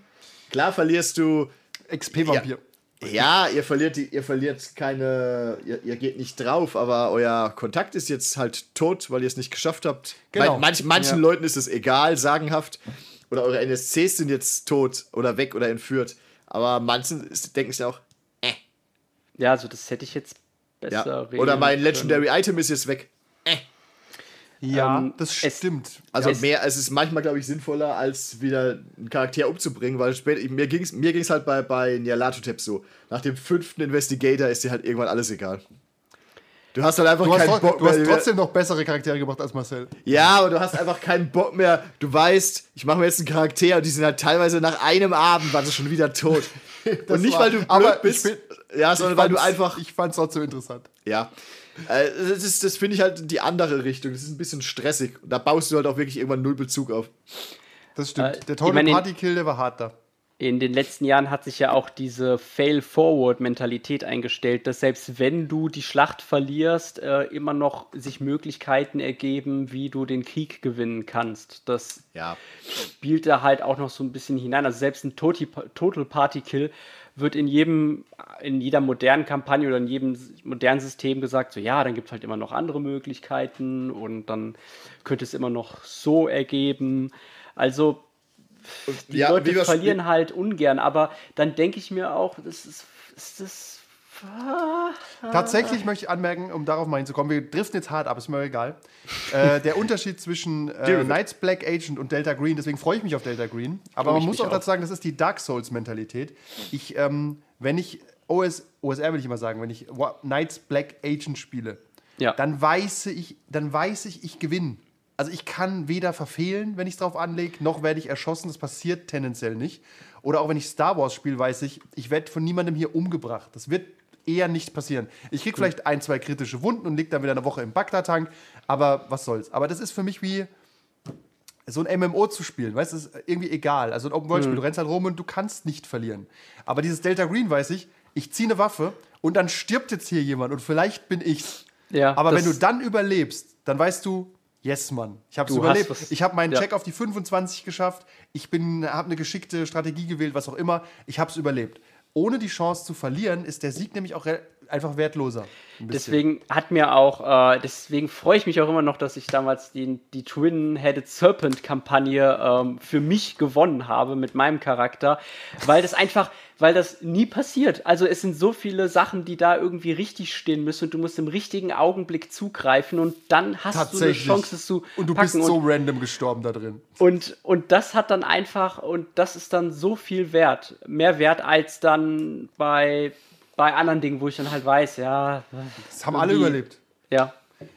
Klar verlierst du, XP-Vampir. ja, ihr verliert, die, ihr verliert keine, ihr, ihr geht nicht drauf, aber euer Kontakt ist jetzt halt tot, weil ihr es nicht geschafft habt. Genau. Manch, manch, manchen Ja. Leuten ist es egal, sagenhaft. Oder eure NSCs sind jetzt tot oder weg oder entführt. Aber manchen ist, denken sich auch, Ja, also das hätte ich jetzt ja. besser Oder mein Legendary Item ist jetzt weg. Ja, Ähm, das es- stimmt. Also Es- mehr, es ist manchmal, glaube ich, sinnvoller, als wieder einen Charakter umzubringen, weil später, mir ging es mir ging's halt bei, bei Nyarlathotep so. Nach dem fünften Investigator ist dir halt irgendwann alles egal. Du hast halt einfach Du keinen Bock du hast mehr. trotzdem noch bessere Charaktere gemacht als Marcel. Ja, aber du hast einfach keinen Bock mehr. Du weißt, ich mache mir jetzt einen Charakter und die sind halt teilweise nach einem Abend waren sie schon wieder tot. und nicht, war- weil du blöd bist, bin- ja, sondern weil du fand's- einfach Ich fand es trotzdem interessant. Ja. Äh, Das, ist- das finde ich halt die andere Richtung. Das ist ein bisschen stressig. Und da baust du halt auch wirklich irgendwann null Bezug auf. Das stimmt. Äh, der ich Total meine, Party Kill, der war hart da. In den letzten Jahren hat sich ja auch diese Fail-Forward-Mentalität eingestellt, dass selbst wenn du die Schlacht verlierst, äh, immer noch sich Möglichkeiten ergeben, wie du den Krieg gewinnen kannst. Das Ja. spielt da halt auch noch so ein bisschen hinein. Also selbst ein Total Party Kill wird in jedem, in jeder modernen Kampagne oder in jedem modernen System gesagt, so ja, dann gibt es halt immer noch andere Möglichkeiten und dann könnte es immer noch so ergeben. Also die Ja, Leute verlieren halt ungern, aber dann denke ich mir auch, das ist, ist das. Tatsächlich möchte ich anmerken, um darauf mal hinzukommen, wir driften jetzt hart ab, ist mir egal. Äh, der Unterschied zwischen äh. Knights Black Agent und Delta Green, deswegen freue ich mich auf Delta Green. Aber man muss auch dazu sagen, das ist die Dark Souls-Mentalität. Ich, ähm, wenn ich OS, OSR will ich immer sagen, wenn ich Knights Black Agent spiele, Ja. dann weiß ich, dann weiß ich, ich gewinne. Also ich kann weder verfehlen, wenn ich es drauf anlege, noch werde ich erschossen. Das passiert tendenziell nicht. Oder auch wenn ich Star Wars spiele, weiß ich, ich werde von niemandem hier umgebracht. Das wird eher nicht passieren. Ich kriege vielleicht ein, zwei kritische Wunden und liege dann wieder eine Woche im Bagdad-Tank. Aber was soll's. Aber das ist für mich wie so ein MMO zu spielen. Weißt du, ist irgendwie egal. Also ein Open-World-Spiel, du rennst halt rum und du kannst nicht verlieren. Aber dieses Delta Green weiß ich, ich ziehe eine Waffe und dann stirbt jetzt hier jemand und vielleicht bin ich's. Ja, Aber wenn du dann überlebst, dann weißt du, yes, Mann, ich habe es Du überlebt. Ich habe meinen ja. Check auf die 25 geschafft. Ich bin, habe eine geschickte Strategie gewählt, was auch immer. Ich habe es überlebt. Ohne die Chance zu verlieren, ist der Sieg nämlich auch einfach wertloser. Ein. Deswegen hat mir auch, äh, deswegen freue ich mich auch immer noch, dass ich damals die, die Twin-Headed Serpent-Kampagne ähm, für mich gewonnen habe mit meinem Charakter, weil das einfach, weil das nie passiert. Also es sind so viele Sachen, die da irgendwie richtig stehen müssen und du musst im richtigen Augenblick zugreifen und dann hast du eine. Chance, es zu und du packen. bist so und, random gestorben da drin. und, und das hat dann einfach, und das ist dann so viel wert, mehr wert als dann bei, bei anderen Dingen, wo ich dann halt weiß, ja. Das haben alle überlebt. Ja,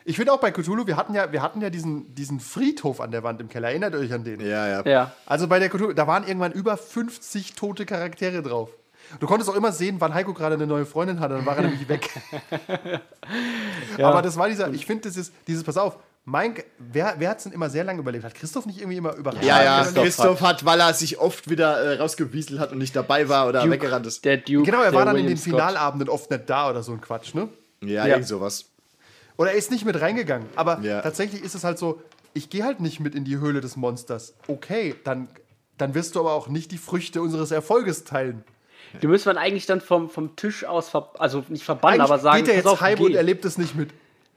Ich finde auch bei Cthulhu, wir hatten ja, wir hatten ja diesen, diesen Friedhof an der Wand im Keller. Erinnert euch an den? Ja, ja. ja. Also bei der Cthulhu, da waren irgendwann über 50 tote Charaktere drauf. Du konntest auch immer sehen, wann Heiko gerade eine neue Freundin hatte, dann war er nämlich weg. Aber das war dieser, ich finde dieses, dieses, pass auf, mein, wer, wer hat es denn immer sehr lange überlebt? Hat Christoph nicht irgendwie immer überrascht? Ja, ja, Christoph Christoph, hat, weil er sich oft wieder äh, rausgewieselt hat und nicht dabei war oder Duke, weggerannt ist. Der Duke. Genau, er der war dann in William den Scott. Finalabenden oft nicht da oder so ein Quatsch, ne? Ja, Ja. irgend sowas. Oder er ist nicht mit reingegangen. Aber Ja. tatsächlich ist es halt so, ich gehe halt nicht mit in die Höhle des Monsters. Okay, dann, dann wirst du aber auch nicht die Früchte unseres Erfolges teilen. Du müsste man eigentlich dann vom, vom Tisch aus, ver also nicht verbannen, Eigentlich aber sagen, geht er jetzt auf, heim geh. und erlebt es nicht mit.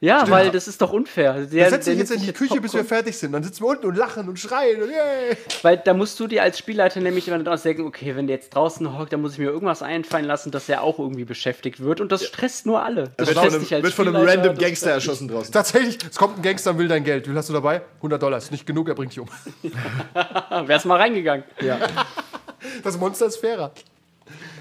Ja, weil das ist doch unfair. Der, der dich jetzt in die sich Küche, bis wir fertig sind. Dann sitzen wir unten und lachen und schreien und yay. Weil da musst du dir als Spielleiter nämlich immer dann denken, okay, wenn der jetzt draußen hockt, dann muss ich mir irgendwas einfallen lassen, dass er auch irgendwie beschäftigt wird. Und das stresst nur alle. Das Wird von stresst einem, dich als wird von einem random Gangster erschossen draußen. Tatsächlich, es kommt ein Gangster und will dein Geld. Wie viel hast du dabei? 100 Dollar. Ist nicht genug, er bringt dich um. Wär's mal reingegangen. Das Monster ist fairer.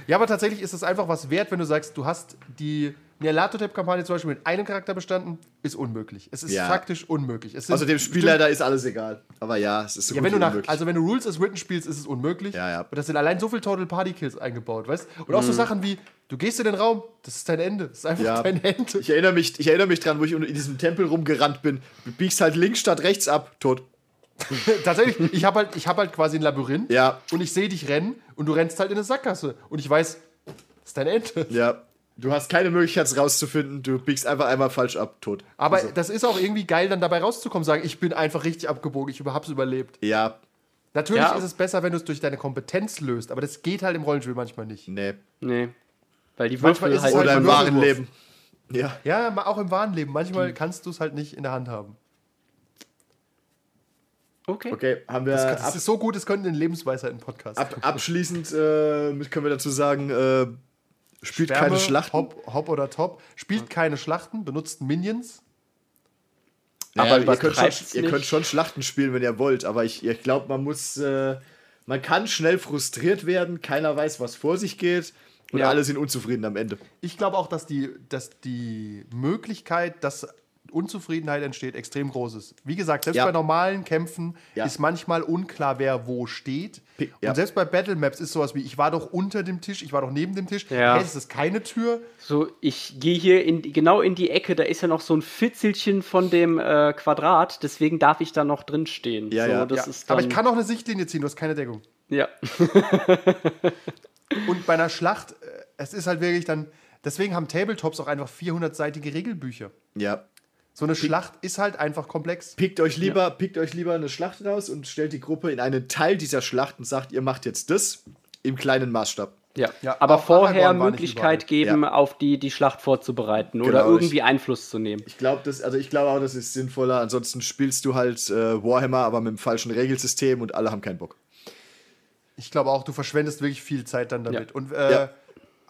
Ja, aber tatsächlich ist es einfach was wert, wenn du sagst, du hast die Nialatotep-Kampagne zum Beispiel mit einem Charakter bestanden, ist unmöglich. Es ist Ja. faktisch unmöglich. Außer dem Spielleiter ist alles egal. Aber ja, es ist so Ja, gut wenn du nach, unmöglich. also wenn du Rules as Written spielst, ist es unmöglich. Ja, ja. Und das sind allein so viele Total Party Kills eingebaut, weißt? Und Mhm. auch so Sachen wie, du gehst in den Raum, das ist dein Ende. Das ist einfach Ja. dein Ende. Ich erinnere, mich, ich erinnere mich dran, wo ich in diesem Tempel rumgerannt bin. Du biegst halt links statt rechts ab, tot. Tatsächlich, ich habe halt, ich hab halt quasi ein Labyrinth Ja. und ich sehe dich rennen und du rennst halt in eine Sackgasse. Und ich weiß, das ist dein Ende. Ja. Du hast keine Möglichkeit, es rauszufinden. Du biegst einfach einmal falsch ab, tot. Aber Also, das ist auch irgendwie geil, dann dabei rauszukommen, sagen, ich bin einfach richtig abgebogen, ich hab's überlebt. ja, Natürlich Ja. ist es besser, wenn du es durch deine Kompetenz löst, aber das geht halt im Rollenspiel manchmal nicht. nee. Nee. Weil die Manchmal Würfel ist es halt. halt Oder im wahren. Leben. Ja. Ja, auch im wahren Leben. Manchmal kannst du es halt nicht in der Hand haben. okay. Okay, haben wir Das ab, ist so gut, es könnte ein Lebensweisheiten-Podcast. ab, abschließend äh, können wir dazu sagen, äh, spielt Schwärme, keine Schlachten. Hop, Hop oder Top. Spielt keine Schlachten, benutzt Minions. aber aber ihr, könnt schon, ihr könnt schon Schlachten spielen, wenn ihr wollt. Aber ich, ich glaube, man muss. Äh, man kann schnell frustriert werden. Keiner weiß, was vor sich geht. Und Ja. alle sind unzufrieden am Ende. Ich glaube auch, dass die, dass die Möglichkeit, dass Unzufriedenheit entsteht, extrem groß ist. Wie gesagt, selbst Ja. bei normalen Kämpfen Ja. ist manchmal unklar, wer wo steht. Ja. Und selbst bei Battle Maps ist sowas wie, ich war doch unter dem Tisch, ich war doch neben dem Tisch. Ja. Hey, ist das keine Tür? So, ich gehe hier in, genau in die Ecke, da ist ja noch so ein Fitzelchen von dem äh, Quadrat, deswegen darf ich da noch drin stehen. Ja, so, ja. Das Ja. ist dann, Aber ich kann auch eine Sichtlinie ziehen, du hast keine Deckung. Ja. Und bei einer Schlacht, äh, es ist halt wirklich dann, deswegen haben Tabletops auch einfach 400-seitige Regelbücher. Ja. So eine Schlacht ist halt einfach komplex. Pickt euch, lieber, pickt euch lieber eine Schlacht raus und stellt die Gruppe in einen Teil dieser Schlacht und sagt, ihr macht jetzt das im kleinen Maßstab. Ja. Ja, aber vorher Möglichkeit geben, Ja. auf die, die Schlacht vorzubereiten oder Genau, irgendwie ich- Einfluss zu nehmen. Ich glaube, das, also ich glaube auch, das ist sinnvoller. Ansonsten spielst du halt äh, Warhammer, aber mit dem falschen Regelsystem und alle haben keinen Bock. Ich glaube auch, du verschwendest wirklich viel Zeit dann damit. Ja. Und, äh, Ja.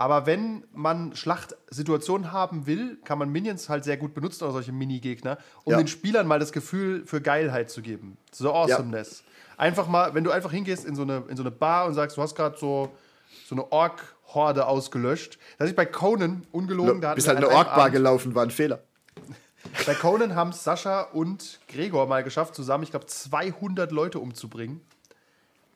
Aber wenn man Schlachtsituationen haben will, kann man Minions halt sehr gut benutzen oder solche Mini-Gegner, um Ja. den Spielern mal das Gefühl für Geilheit zu geben. So Awesomeness. Einfach mal, wenn du einfach hingehst in so eine, in so eine Bar und sagst, du hast gerade so, so eine Ork-Horde ausgelöscht. Das ist bei Conan ungelogen. da hatten Bist halt eine Orkbar gelaufen, war ein Fehler. Bei Conan haben es Sascha und Gregor mal geschafft, zusammen, ich glaube, 200 Leute umzubringen.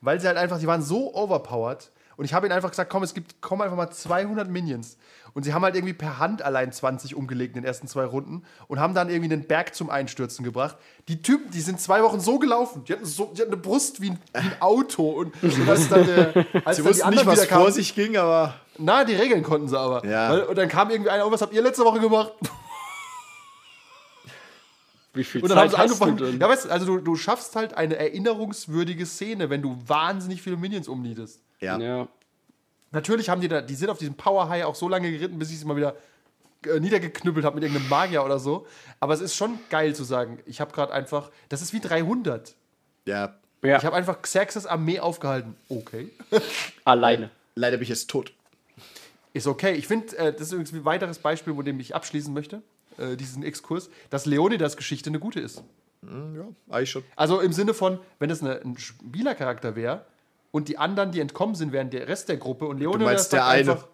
Weil sie halt einfach, sie waren so overpowered. Und ich habe ihnen einfach gesagt, komm, es gibt, komm einfach mal 200 Minions. Und sie haben halt irgendwie per Hand allein 20 umgelegt in den ersten zwei Runden und haben dann irgendwie den Berg zum Einstürzen gebracht. Die Typen, die sind zwei Wochen so gelaufen. Die hatten, so, die hatten eine Brust wie ein, wie ein Auto. Und, als dann, der, als Sie dann wussten nicht, was kamen, vor sich ging, aber na, die Regeln konnten sie aber. Ja. Weil, und dann kam irgendwie einer, oh, was habt ihr letzte Woche gemacht? Wie viel Und dann haben Zeit sie hast du angefangen. denn? Ja, weißt du, also du, du schaffst halt eine erinnerungswürdige Szene, wenn du wahnsinnig viele Minions umniedest. Ja. ja. Natürlich haben die da, die sind auf diesem Power High auch so lange geritten, bis ich sie mal wieder äh, niedergeknüppelt habe mit irgendeinem Magier oder so. Aber es ist schon geil zu sagen, ich habe gerade einfach, das ist wie 300. ja. ja. Ich habe einfach Xerxes Armee aufgehalten. Okay. Alleine. Leider bin ich jetzt tot. Ist okay. Ich finde, äh, das ist übrigens ein weiteres Beispiel, mit dem ich abschließen möchte, äh, diesen Exkurs, dass Leonidas Geschichte eine gute ist. Ja, eigentlich schon. Also im Sinne von, wenn es eine, ein Spielercharakter wäre und die anderen, die entkommen sind, wären der Rest der Gruppe und Leonidas meinst, der eine. einfach,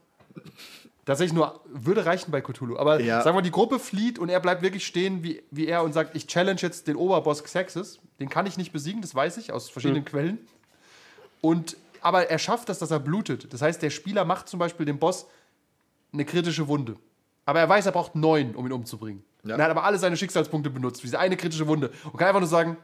tatsächlich nur, würde reichen bei Cthulhu, aber Ja. sagen wir, die Gruppe flieht und er bleibt wirklich stehen wie, wie er und sagt, ich challenge jetzt den Oberboss Xerxes, den kann ich nicht besiegen, das weiß ich aus verschiedenen Quellen. Und, aber er schafft das, dass er blutet. Das heißt, der Spieler macht zum Beispiel dem Boss eine kritische Wunde. Aber er weiß, er braucht neun, um ihn umzubringen. Ja. Er hat aber alle seine Schicksalspunkte benutzt, diese eine kritische Wunde. Und kann einfach nur sagen,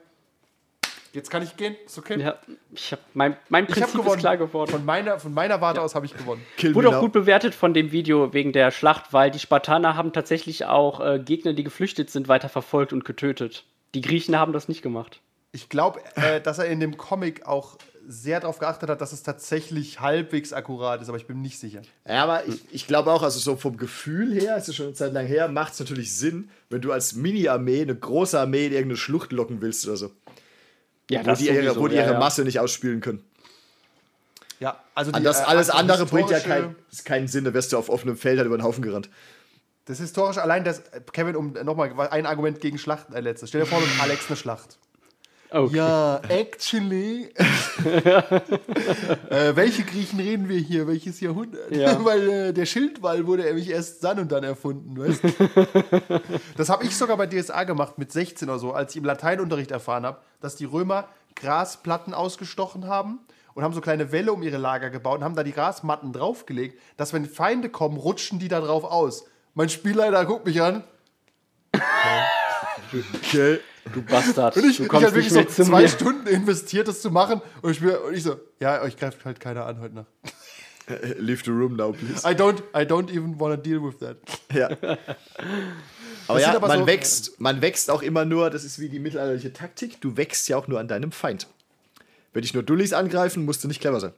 jetzt kann ich gehen, ist okay. Ja, ich hab, mein, mein Ich habe Prinzip gewonnen. ist klar geworden. Von meiner, von meiner Warte aus habe ich gewonnen. Kill Wurde auch now. gut bewertet von dem Video wegen der Schlacht, weil die Spartaner haben tatsächlich auch äh, Gegner, die geflüchtet sind, weiter verfolgt und getötet. Die Griechen haben das nicht gemacht. Ich glaube, äh, dass er in dem Comic auch sehr darauf geachtet hat, dass es tatsächlich halbwegs akkurat ist, aber ich bin nicht sicher. Ja, aber ich, ich glaube auch, also so vom Gefühl her, es ist schon eine Zeit lang her, macht es natürlich Sinn, wenn du als Mini-Armee eine große Armee in irgendeine Schlucht locken willst oder so. Ja, Wo die, ihre, wo die ja, ihre ja. Masse nicht ausspielen können. Ja, also An das, äh, alles also andere bringt ja kein, ist keinen Sinn, da wärst du auf offenem Feld halt über den Haufen gerannt. Das historische, allein das, äh, Kevin, um nochmal ein Argument gegen Schlachten, ein letztes. Stell dir vor, mit Alex eine Schlacht. Okay. Ja, actually. äh, welche Griechen reden wir hier? Welches Jahrhundert? Ja. Weil äh, der Schildwall wurde nämlich erst dann und dann erfunden, weißt du? Das habe ich sogar bei DSA gemacht mit 16 oder so, als ich im Lateinunterricht erfahren habe, dass die Römer Grasplatten ausgestochen haben und haben so kleine Wälle um ihre Lager gebaut und haben da die Grasmatten draufgelegt, dass wenn Feinde kommen, rutschen die da drauf aus. Mein Spielleiter guckt mich an Okay. Du Bastard. und ich, du ich kommst habe wirklich nicht so mit zu zwei mir. Stunden investiert, das zu machen und ich, mir, und ich so, ja, euch greift halt keiner an heute Nacht. Leave the room now, please. I don't, I don't even want to deal with that. Ja. Aber ja, aber man so- wächst, man wächst auch immer nur, das ist wie die mittelalterliche Taktik, du wächst ja auch nur an deinem Feind. Wenn dich nur Dullis angreifen, musst du nicht clever sein.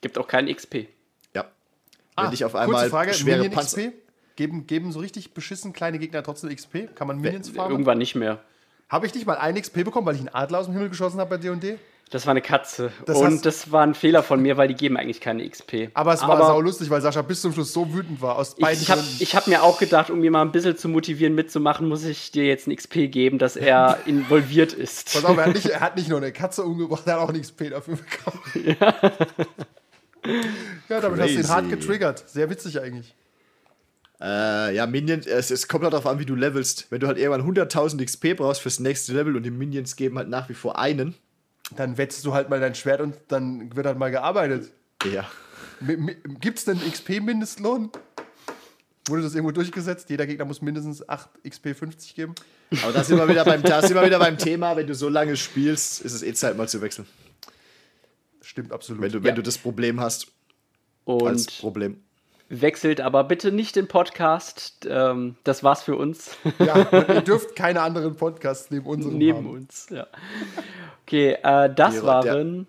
Gibt auch keinen XP. Ja. Wenn dich auf einmal Ah, Frage, schwere Minion Panzer... XP? Geben, geben so richtig beschissen kleine Gegner trotzdem XP? Kann man Minions farmen? Irgendwann nicht mehr. Habe ich nicht mal ein XP bekommen, weil ich einen Adler aus dem Himmel geschossen habe bei D&D? Das war eine Katze. Das und das war ein Fehler von mir, weil die geben eigentlich keine XP. Aber es war sau lustig, weil Sascha bis zum Schluss so wütend war. Aus beiden Ich habe hab mir auch gedacht, um ihn mal ein bisschen zu motivieren, mitzumachen, muss ich dir jetzt ein XP geben, dass er involviert ist. Pass auf, er hat, nicht, er hat nicht nur eine Katze umgebracht, er hat auch ein XP dafür bekommen. Ja, damit hast du ihn hart Crazy. getriggert. Sehr witzig eigentlich. Äh, ja, Minions, es, es kommt halt darauf an, wie du levelst. Wenn du halt irgendwann 100.000 XP brauchst fürs nächste Level und die Minions geben halt nach wie vor einen. Dann wetzt du halt mal dein Schwert und dann wird halt mal gearbeitet. Ja. Gibt es denn XP-Mindestlohn? Wurde das irgendwo durchgesetzt? Jeder Gegner muss mindestens 8 XP 50 geben? Aber da sind, wir wieder beim, da sind wir wieder beim Thema, wenn du so lange spielst, ist es eh Zeit mal zu wechseln. Stimmt absolut. Wenn du, wenn du das Problem hast, als Und Problem. Wechselt aber bitte nicht den Podcast. Ähm, das war's für uns. ja, ihr dürft keine anderen Podcasts neben unserem Neben haben. uns, ja. Okay, äh, das der- waren.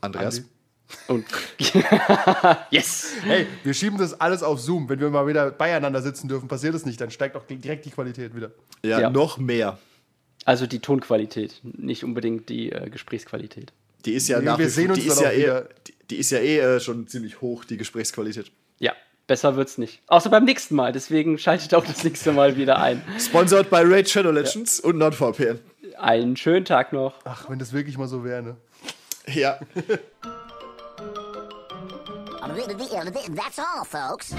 Andreas. Andi. Und yes! Hey, wir schieben das alles auf Zoom. Wenn wir mal wieder beieinander sitzen dürfen, passiert das nicht. Dann steigt auch direkt die Qualität wieder. Ja, Ja. noch mehr. Also die Tonqualität, nicht unbedingt die äh, Gesprächsqualität. Die ist ja Nee, nach wir wie sehen vor, uns die ist ja eh, wieder. die, die ist ja eh äh, schon ziemlich hoch, die Gesprächsqualität. Ja, besser wird's nicht. Außer beim nächsten Mal. Deswegen schaltet auch das nächste Mal wieder ein. Sponsored by Raid Shadow Legends und NordVPN. Einen schönen Tag noch. Ach, wenn das wirklich mal so wäre, ne? Ja. That's all, folks.